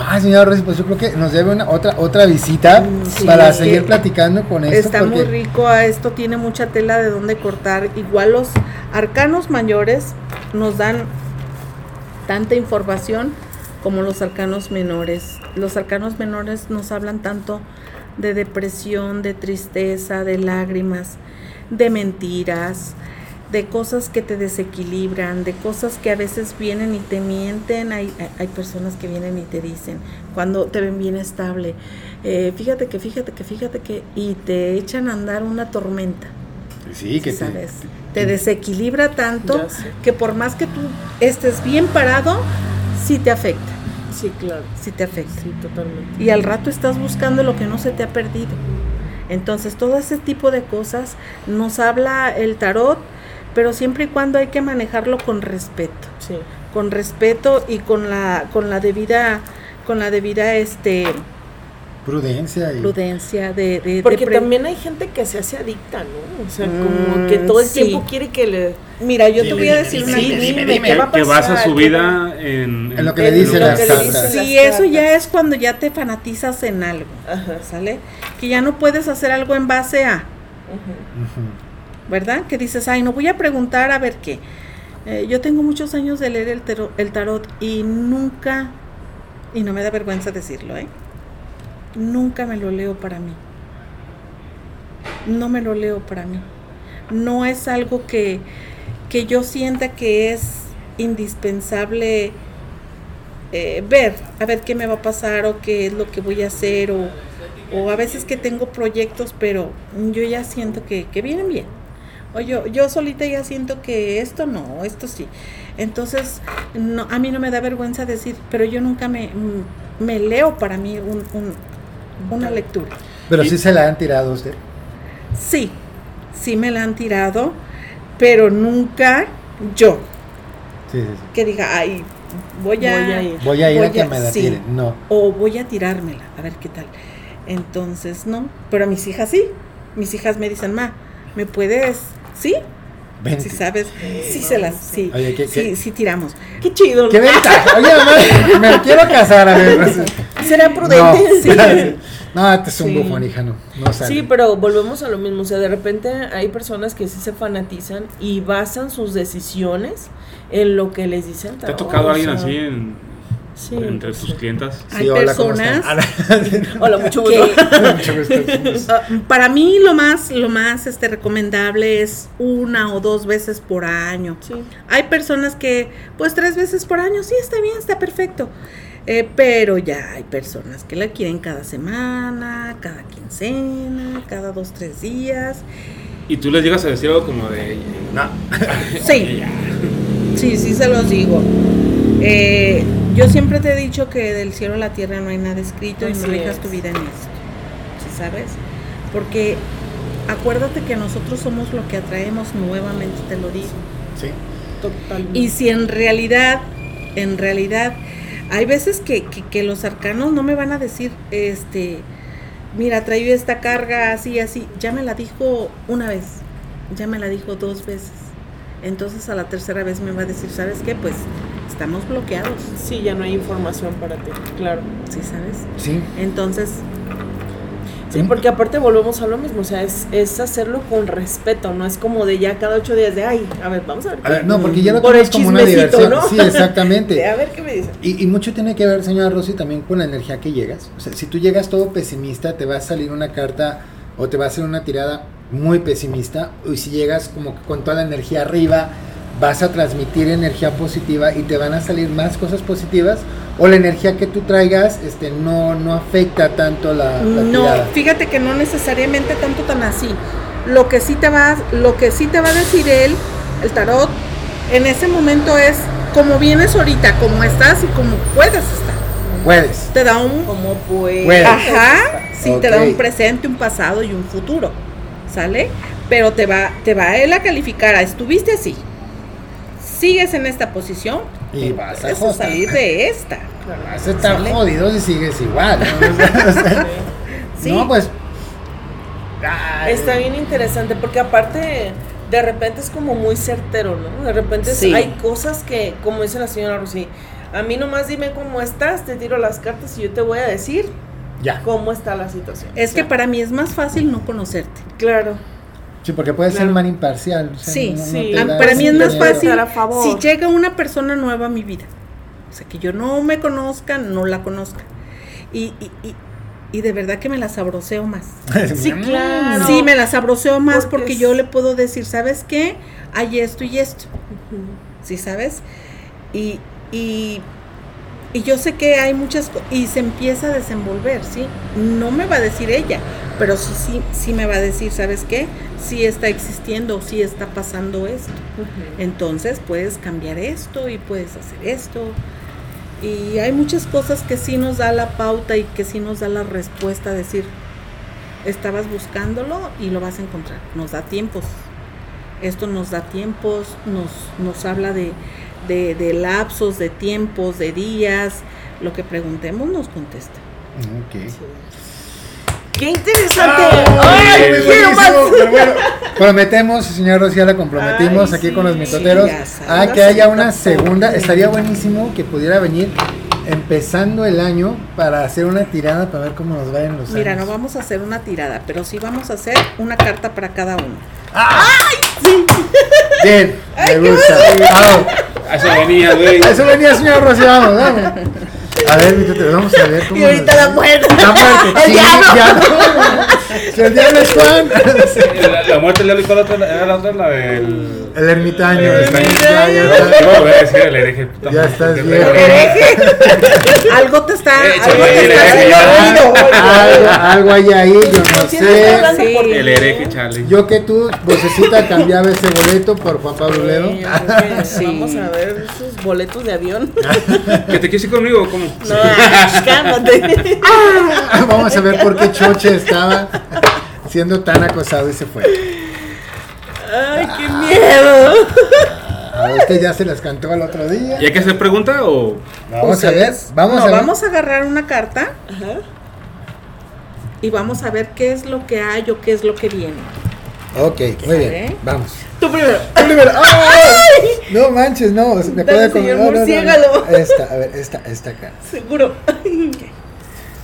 Ay, señor Rosy, pues yo creo que nos debe una otra otra visita sí, para seguir platicando con esto. Está muy rico, a esto tiene mucha tela de donde cortar. Igual los arcanos mayores nos dan tanta información como los arcanos menores. Los arcanos menores nos hablan tanto de depresión, de tristeza, de lágrimas, de mentiras, de cosas que te desequilibran, de cosas que a veces vienen y te mienten. Hay, hay- personas que vienen y te dicen, cuando te ven bien estable, eh, fíjate que, fíjate que, fíjate que, y te echan a andar una tormenta. Sí, que te- ¿sabes? Te desequilibra tanto que por más que tú estés bien parado, sí te afecta, Sí, claro. sí te afecta. Sí, totalmente. Y al rato estás buscando lo que no se te ha perdido. Entonces, todo ese tipo de cosas nos habla el tarot, pero siempre y cuando hay que manejarlo con respeto, Sí. con respeto y con la con la debida con la debida este prudencia y prudencia de, de- Porque también hay gente que se hace adicta, ¿no? O sea, Mm, como que todo el sí. tiempo quiere que le... Mira, yo te voy a decir dime, una dime, dime, dime. ¿qué va a que, que basa pasar? su ¿Qué vida en, En lo que le En dicen las cartas. Sí, eso ya es cuando ya te fanatizas en algo, Ajá. ¿sale? Que ya no puedes hacer algo en base a, Ujú. Ujú. ¿Verdad? Que dices, ay, no voy a preguntar a ver qué. Eh, yo tengo muchos años de leer el, el tarot y nunca, y no me da vergüenza decirlo, ¿eh? Nunca me lo leo para mí. No me lo leo para mí. No es algo que, que yo sienta que es indispensable eh, ver, a ver qué me va a pasar o qué es lo que voy a hacer o, o a veces que tengo proyectos, pero yo ya siento que, que vienen bien. O yo, yo solita ya siento que esto no, esto sí. Entonces, no, a mí no me da vergüenza decir, pero yo nunca me, mm, me leo para mí un- un- una lectura. Pero sí se la han tirado usted. Sí, sí me la han tirado, pero nunca yo Sí, sí, sí. que diga, ay, voy a, Voy a ir. Voy a ir a que a- me la sí. tiren. No. o voy a tirármela, a ver qué tal. Entonces, no, pero a mis hijas sí. Mis hijas me dicen, "Ma, ¿me puedes?" ¿Sí? Vente. Si sabes, sí se las sí. Oye, ¿qué- sí, qué- sí tiramos. Qué chido. ¿no? ¿Qué ventaja? Oye, mamá, me quiero casar a ver. ¿Será prudente? No, Sí. no, este es un Sí. bufón, hija, no. No sale. Sí, pero volvemos a lo mismo. O sea, de repente hay personas que sí se fanatizan y basan sus decisiones en lo que les dicen. ¿Te ha tocado alguien así en- Sí, entre tus sí. clientas? Sí, Hay hola, ¿cómo personas? Hola, mucho que gusto. Mucho gusto. ah, para mí lo más lo más este recomendable es una o dos veces por año. Sí. Hay personas que, pues tres veces por año, sí, está bien, está perfecto. Eh, pero ya hay personas que la quieren cada semana, cada quincena, cada dos, tres días. Y tú les llegas a decir algo como de... No. Sí, sí, sí se los digo. Eh, yo siempre te he dicho que del cielo a la tierra no hay nada escrito y elijas es. tu vida en esto. ¿Sí sabes? Porque acuérdate que nosotros somos lo que atraemos nuevamente, te lo digo. Sí. Totalmente. Y si en realidad, en realidad, hay veces que, que, que los arcanos no me van a decir, este, mira, traigo esta carga así, así, ya me la dijo una vez, ya me la dijo dos veces. Entonces a la tercera vez me va a decir, ¿sabes qué? Pues estamos bloqueados, Sí, ya no hay información para ti, claro. ¿sí sabes? Sí. Entonces, Sí, porque aparte volvemos a lo mismo, o sea, es, es hacerlo con respeto, no es como de ya cada ocho días de, ay, a ver, vamos a ver. A ver, no, porque ya lo Por el tomas como una diversión. ¿no? Sí, exactamente. De, a ver qué me dicen. Y, y mucho tiene que ver, señora Rosy, también con la energía que llegas. O sea, si tú llegas todo pesimista, te va a salir una carta o te va a hacer una tirada muy pesimista. Y si llegas como que con toda la energía arriba, vas a transmitir energía positiva y te van a salir más cosas positivas o la energía que tú traigas este no no afecta tanto la, la No, tirada? fíjate que no necesariamente tanto tan así. Lo que sí te va, lo que sí te va a decir él, el tarot, en ese momento es como vienes ahorita, como estás y como puedes estar. Puedes. Te da un ¿Cómo puede? Puede. Ajá, sí, te da un presente, un pasado y un futuro, ¿sale? Pero te va, te va él a calificar, a estuviste así, sigues en esta posición, Y vas a puedes joder. salir de esta. Vas a estar ¿Sale? jodido si sigues igual. ¿no? O sea, o sea, Sí. No, pues. ay, Está bien interesante porque aparte de repente es como muy certero, ¿no? De repente Sí. hay cosas que, como dice la señora Rosy, a mí nomás dime cómo estás, te tiro las cartas y yo te voy a decir Ya. cómo está la situación. Es O que para mí es más fácil no conocerte. Claro. Sí, porque puede ser Claro. mal imparcial. o sea, Sí, no- sí. Ah, para mí es más fácil estar a favor. si llega una persona nueva a mi vida. O sea, que yo no me conozca, no la conozca. Y, y, y, y de verdad que me la sabroseo más. Sí, claro. Sí, me la sabroseo más Porque porque, es- yo le puedo decir, ¿sabes qué? Hay esto y esto. ¿Sí sabes? Y, y, y yo sé que hay muchas cosas. Y se empieza a desenvolver, ¿sí? No me va a decir ella, pero sí, sí, sí me va a decir, ¿sabes qué? Sí está existiendo, sí está pasando esto. Entonces puedes cambiar esto y puedes hacer esto. Y hay muchas cosas que sí nos da la pauta y que sí nos da la respuesta a decir, estabas buscándolo y lo vas a encontrar. Nos da tiempos. Esto nos da tiempos, nos, nos habla de, de, de lapsos, de tiempos, de días. Lo que preguntemos nos contesta. Ok. ¡Qué interesante! Ay, ¡Ay, muy quiero más! buenísimo, pero bueno, prometemos, señor Rocío, la comprometimos Ay, aquí sí, con los mitoteros a que haya una segunda. Estaría buenísimo que pudiera venir empezando el año para hacer una tirada para ver cómo nos va en los Mira, años. no vamos a hacer una tirada, pero sí vamos a hacer una carta para cada uno. Bien, me gusta. A eso venía, güey. A eso venía, señor Rocío, vamos, vamos. A ver, vamos a ver cómo Y ahorita nos- la muerte. La muerte, El sí, diablo. ya. Si el diablo es Juan. La, la muerte le ¿cuál otra? Era la otra, la del. El ermitaño. El ermitaño. ya, ya No, está. no, voy a decir el hereje. puta Ya estás viejo. feo. Algo te está, algo te está algo, algo hay ahí, yo no Sí, sé. Sí. El hereje, chale. Yo que tú, vocecita, cambiaba ese boleto por Juan Pablo Ledo. Sí. Vamos a ver esos boletos de avión. ¿Que te quieres ir conmigo o cómo? No, cálmate. Vamos a ver por qué Choche estaba siendo tan acosado y se fue. Ay, qué miedo. A usted ya se las cantó el otro día. ¿Y hay que hacer pregunta o.? Vamos a ver, vamos no, a ver. vamos a agarrar una carta Ajá. y vamos a ver qué es lo que hay o qué es lo que viene. Ok, muy bien, ¿Sale? vamos. Tú primero. Tú primero. ¡Ay! No manches, no, me Dale, acabo de señor no, no, no, no. Esta, a ver, esta, esta acá. Seguro.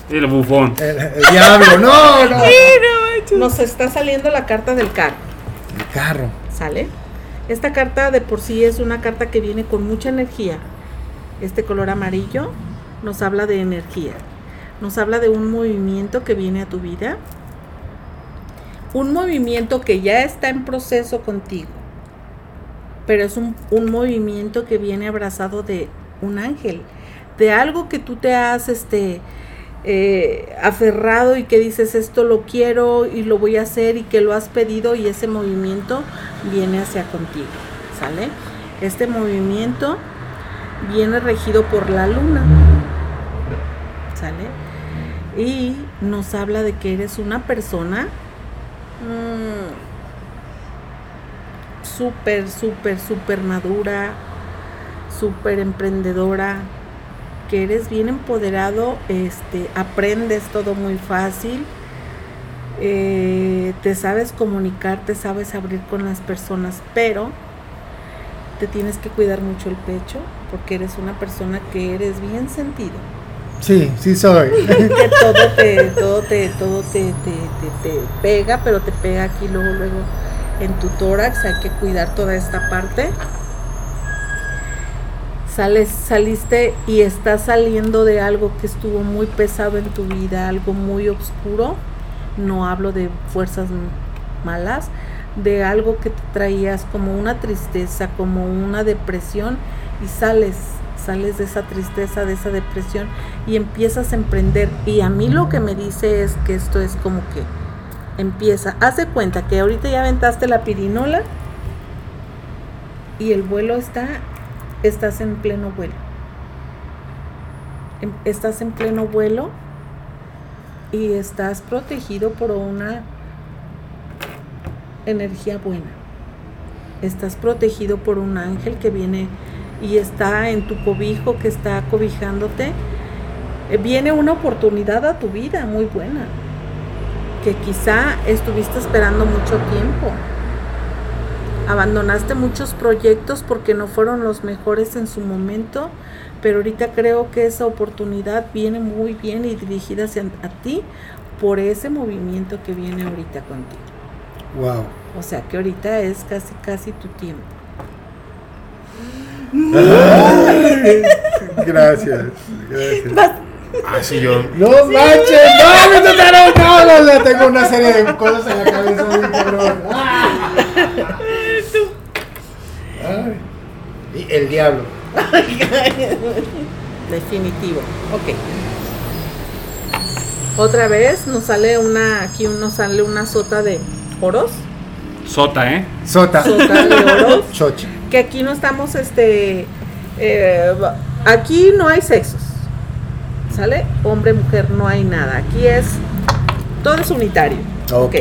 El bufón. El, el diablo, no, no. Nos está saliendo la carta del carro, El carro. ¿sale? Esta carta de por sí es una carta que viene con mucha energía. Este color amarillo nos habla de energía. Nos habla de un movimiento que viene a tu vida. Un movimiento que ya está en proceso contigo. Pero es un, un movimiento que viene abrazado de un ángel. De algo que tú te has este, eh, aferrado y que dices esto lo quiero y lo voy a hacer y que lo has pedido y ese movimiento viene hacia contigo, ¿sale? Este movimiento viene regido por la luna, ¿sale? Y nos habla de que eres una persona mm, súper, súper, súper madura, súper emprendedora, que eres bien empoderado, este, aprendes todo muy fácil, eh, te sabes comunicar, te sabes abrir con las personas, pero te tienes que cuidar mucho el pecho porque eres una persona que eres bien sentido. Sí, sí soy. Que todo te, todo te, todo te, te, te- te pega, pero te pega aquí luego, luego en tu tórax, hay que cuidar toda esta parte. Sales, saliste y estás saliendo de algo que estuvo muy pesado en tu vida, algo muy oscuro. No hablo de fuerzas malas, de algo que te traías como una tristeza, como una depresión y sales, sales de esa tristeza, de esa depresión y empiezas a emprender. Y a mí lo que me dice es que esto es como que empieza, haz de cuenta que ahorita ya aventaste la pirinola y el vuelo está, estás en pleno vuelo. Em- Estás en pleno vuelo y estás protegido por una energía buena. Estás protegido por un ángel que viene y está en tu cobijo, que está cobijándote. Eh, Viene una oportunidad a tu vida muy buena, que quizá estuviste esperando mucho tiempo. Abandonaste muchos proyectos porque no fueron los mejores en su momento, pero ahorita creo que esa oportunidad viene muy bien y dirigida hacia a ti por ese movimiento que viene ahorita contigo. Wow. O sea que ahorita es casi casi tu tiempo. Gracias. Gracias. Ah, sí, yo. No manches, no, me tocaron, no, no, no, tengo una serie de cosas en la cabeza, bien cabrón. Ah. Ay. Y el diablo. Definitivo. Ok. Otra vez nos sale una, aquí nos sale una sota de oros. Sota, ¿eh? Sota. Sota de oros. Chocha. que aquí no estamos, este, eh, aquí no hay sexos, ¿sale? Hombre, mujer, no hay nada. Aquí es, todo es unitario. Ok.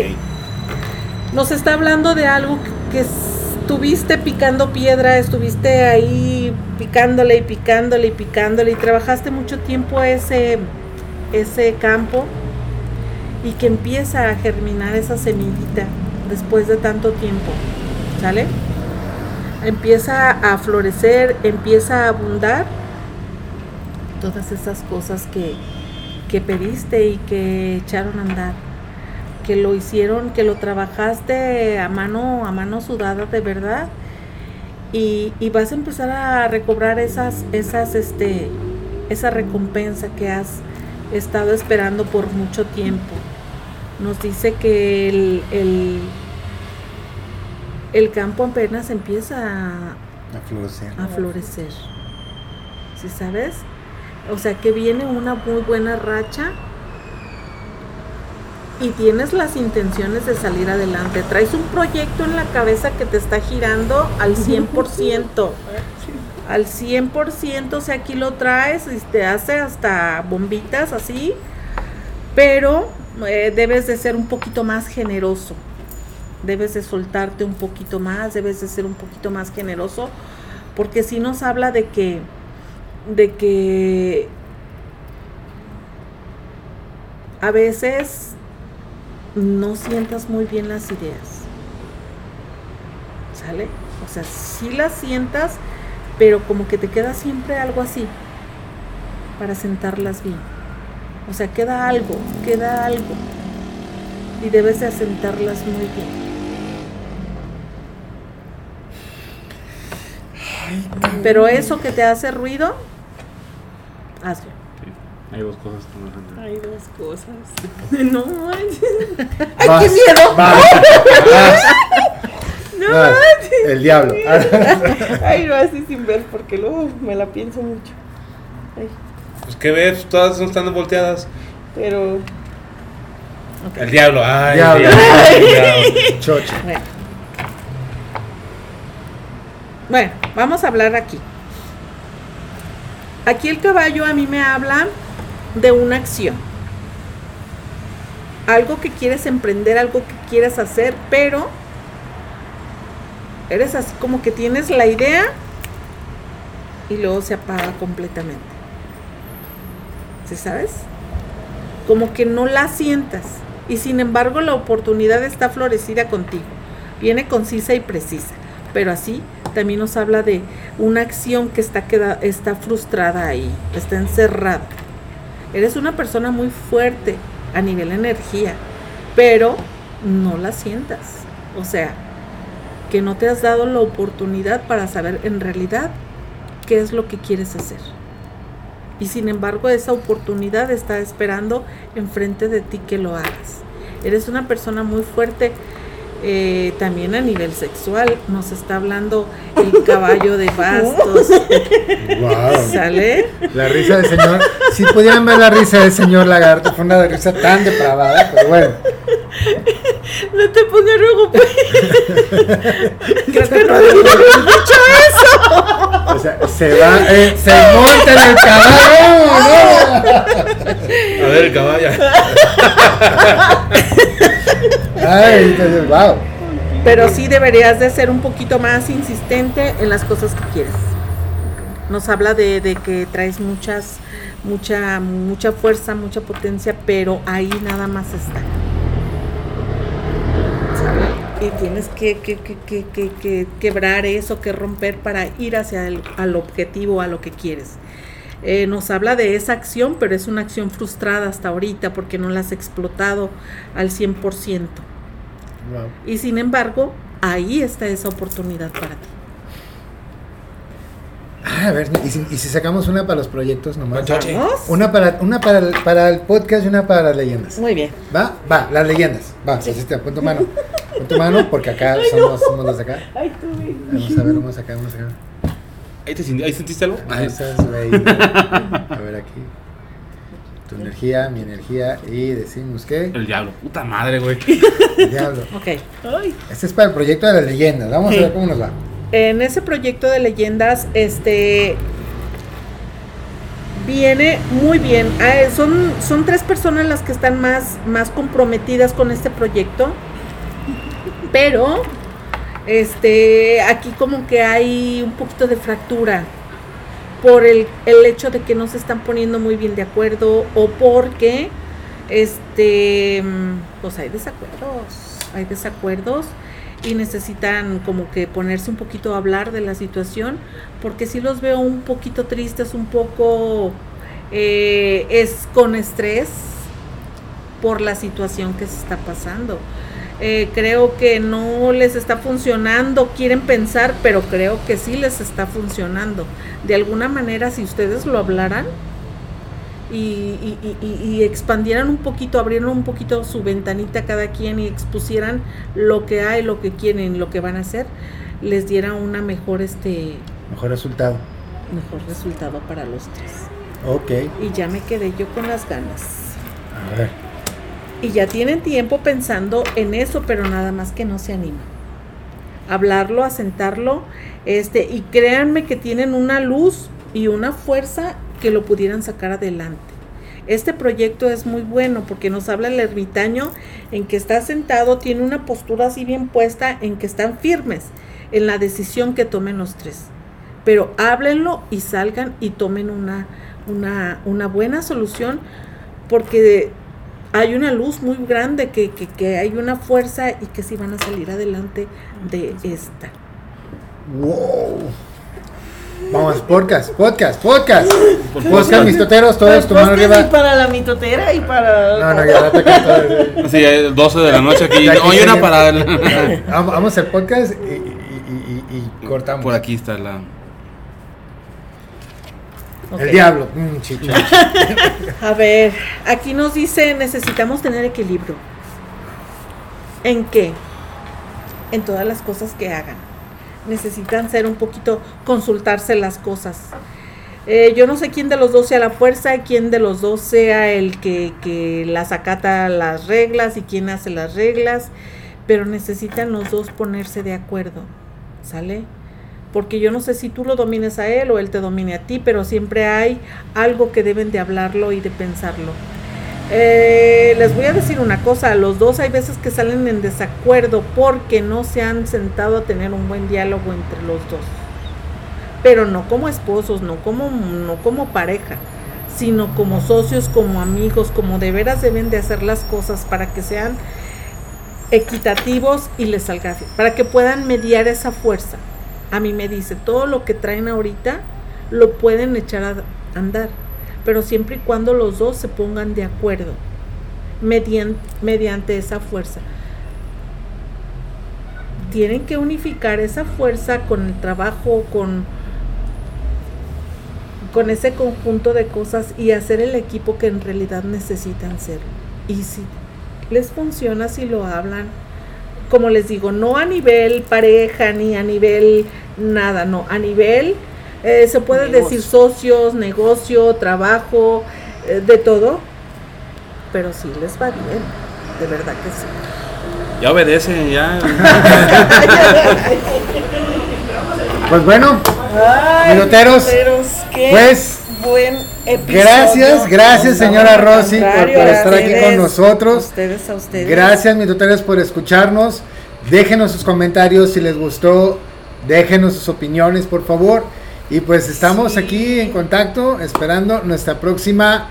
Nos está hablando de algo que estuviste picando piedra, estuviste ahí picándole y picándole y picándole y trabajaste mucho tiempo ese, ese campo y que empieza a germinar esa semillita después de tanto tiempo, ¿sale? Empieza a florecer, empieza a abundar todas esas cosas que, que pediste y que echaron a andar que lo hicieron, que lo trabajaste a mano, a mano sudada de verdad. Y, y vas a empezar a recobrar esas, esas, este, esa recompensa que has estado esperando por mucho tiempo. Nos dice que el, el, el campo apenas empieza a, A florecer. a florecer. ¿Sí sabes? O sea que viene una muy buena racha y tienes las intenciones de salir adelante. Traes un proyecto en la cabeza que te está girando al 100%. Al 100%, o sea, aquí lo traes y te hace hasta bombitas así. Pero eh, debes de ser un poquito más generoso. Debes de soltarte un poquito más, debes de ser un poquito más generoso. Porque si nos habla de que, de que a veces no sientas muy bien las ideas. ¿Sale? O sea, sí las sientas, pero como que te queda siempre algo así para sentarlas bien. O sea, queda algo, queda algo. Y debes de asentarlas muy bien. Pero eso que te hace ruido, hazlo. Hay dos cosas que de- Hay dos cosas. No manches. ¡Ay, qué miedo! No El diablo. Ay, no, así sin ver, porque luego me la pienso mucho. Ay, Pues, ¿qué ves? Todas no están volteadas. pero. El diablo, ay, Diablo. el diablo. Chocha. Bueno. Bueno, vamos a hablar aquí. Aquí el caballo a mí me habla de una acción. Algo que quieres emprender, algo que quieres hacer, pero eres así como que tienes la idea y luego se apaga completamente. ¿Sí sabes? Como que no la sientas y sin embargo la oportunidad está florecida contigo. Viene concisa y precisa, pero así también nos habla de una acción que está, queda, está frustrada ahí, está encerrada. Eres una persona muy fuerte a nivel energía, pero no la sientas. O sea, que no te has dado la oportunidad para saber en realidad qué es lo que quieres hacer. Y sin embargo, esa oportunidad está esperando enfrente de ti que lo hagas. Eres una persona muy fuerte eh, también a nivel sexual. Nos está hablando el caballo de bastos. Wow. ¿Sale? La risa del señor. Si pudieran ver la risa del señor lagarto, fue una risa tan depravada, pero bueno. No te pongas rojo, pues. Creo que no dicho eso. O sea, se va, eh, se monta en el caballo, A ver, el caballo. ¿no? Ay, entonces, wow. Pero sí deberías de ser un poquito más insistente en las cosas que quieres. Nos habla de, de que traes muchas, mucha, mucha fuerza, mucha potencia, pero ahí nada más está. Tienes que, que, que, que, que- que quebrar eso, que romper para ir hacia el al objetivo, a lo que quieres. Eh, nos habla de esa acción, pero es una acción frustrada hasta ahorita porque no la has explotado al 100%. Wow. Y sin embargo, ahí está esa oportunidad para ti. Ah, a ver, ¿y si, y si sacamos una para los proyectos nomás? Una para, una para, el, para el podcast y una para las leyendas. Muy bien. ¿Va? Va, las leyendas. Va, así está, pon tu mano. Pon tu mano porque acá somos, somos los de acá. Ay, tú, Vamos a ver, vamos acá, vamos acá. ¿Ahí, te ahí sentiste algo? Ahí estás, güey. A ver aquí. Tu energía, mi energía y decimos que El diablo. Puta madre, güey. el diablo. Ok. Este es para el proyecto de las leyendas. Vamos Sí. a ver cómo nos va. En ese proyecto de leyendas, este viene muy bien. Ah, eh, son, son tres personas las que están más, más comprometidas con este proyecto. Pero este aquí como que hay un poquito de fractura por el, el hecho de que no se están poniendo muy bien de acuerdo o porque este mm, pues hay desacuerdos hay desacuerdos y necesitan como que ponerse un poquito a hablar de la situación porque si los veo un poquito tristes un poco eh, es con estrés por la situación que se está pasando eh, creo que no les está funcionando, quieren pensar, pero creo que sí les está funcionando. De alguna manera, si ustedes lo hablaran y, y- y- y- y expandieran un poquito, abrieran un poquito su ventanita cada quien y expusieran lo que hay, lo que quieren, lo que van a hacer, les diera una mejor, este, Mejor resultado. mejor resultado para los tres. Ok. Y ya me quedé yo con las ganas. A ver. Y ya tienen tiempo pensando en eso, pero nada más que no se animan. Hablarlo, asentarlo, este, y créanme que tienen una luz y una fuerza que lo pudieran sacar adelante. Este proyecto es muy bueno porque nos habla el ermitaño en que está sentado, tiene una postura así bien puesta, en que están firmes en la decisión que tomen los tres. Pero háblenlo y salgan y tomen una, una, una buena solución porque hay una luz muy grande, que, que, que hay una fuerza y que sí van a salir adelante de esta. Wow. Vamos, podcast, podcast, podcast. Podcast, favor. mis toteros, todos tu mano arriba. y para la mitotera y para. No, no, ya la toca eh, 12 de la noche aquí. Hay una para. Vamos vamos al podcast y, y- y- y cortamos. Por aquí está la. El diablo. Mm, chicho. A ver, aquí nos dice necesitamos tener equilibrio. ¿En qué? En todas las cosas que hagan. Necesitan ser un poquito, consultarse las cosas. Eh, yo no sé quién de los dos sea la fuerza, quién de los dos sea el que, que las acata las reglas y quién hace las reglas, pero necesitan los dos ponerse de acuerdo, ¿sale? Porque yo no sé si tú lo domines a él o él te domine a ti, pero siempre hay algo que deben de hablarlo y de pensarlo. Eh, les voy a decir una cosa, los dos hay veces que salen en desacuerdo porque no se han sentado a tener un buen diálogo entre los dos. Pero no como esposos, no como, no como pareja, sino como socios, como amigos, como de veras deben de hacer las cosas para que sean equitativos y les salga para que puedan mediar esa fuerza. A mí me dice, todo lo que traen ahorita lo pueden echar a andar, pero siempre y cuando los dos se pongan de acuerdo median- mediante esa fuerza. Tienen que unificar esa fuerza con el trabajo, con, con ese conjunto de cosas y hacer el equipo que en realidad necesitan ser. Y si les funciona, si lo hablan, como les digo, no a nivel pareja ni a nivel nada, no, a nivel, eh, se puede Negocio. decir socios, negocio, trabajo, eh, de todo, pero sí les va bien, de verdad que sí. Ya obedecen, ya. Pues bueno, Ay, qué pues buen episodio. gracias, gracias señora Rosy por, estar aquí con nosotros. A ustedes, a ustedes. Gracias, mitoteros, por escucharnos. Déjenos sus comentarios si les gustó. Déjenos sus opiniones, por favor. Y pues estamos aquí en contacto, esperando nuestra próxima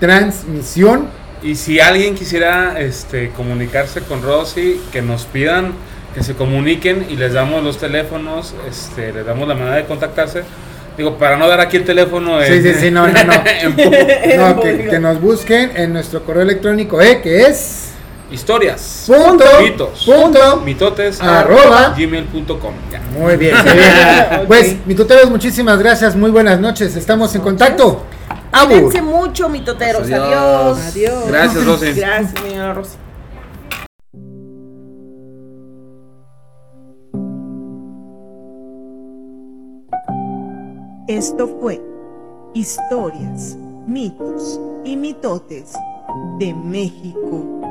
transmisión. Y si alguien quisiera este, comunicarse con Rosy, que nos pidan que se comuniquen y les damos los teléfonos, este, les damos la manera de contactarse. Digo, para no dar aquí el teléfono. Sí, en- sí, sí, no, no, no. No, que, que nos busquen en nuestro correo electrónico, ¿eh? Que es Historias. punto, Mitos. punto. Mitotes. Arroba. Gmail.com. Muy bien, muy bien. Pues, mitoteros, muchísimas gracias. Muy buenas noches. Estamos en contacto. Cuídense mucho, mitoteros. Adiós. Adiós. Adiós. Gracias, Rosy. Gracias, señora Rosy. Esto fue Historias, mitos y mitotes de México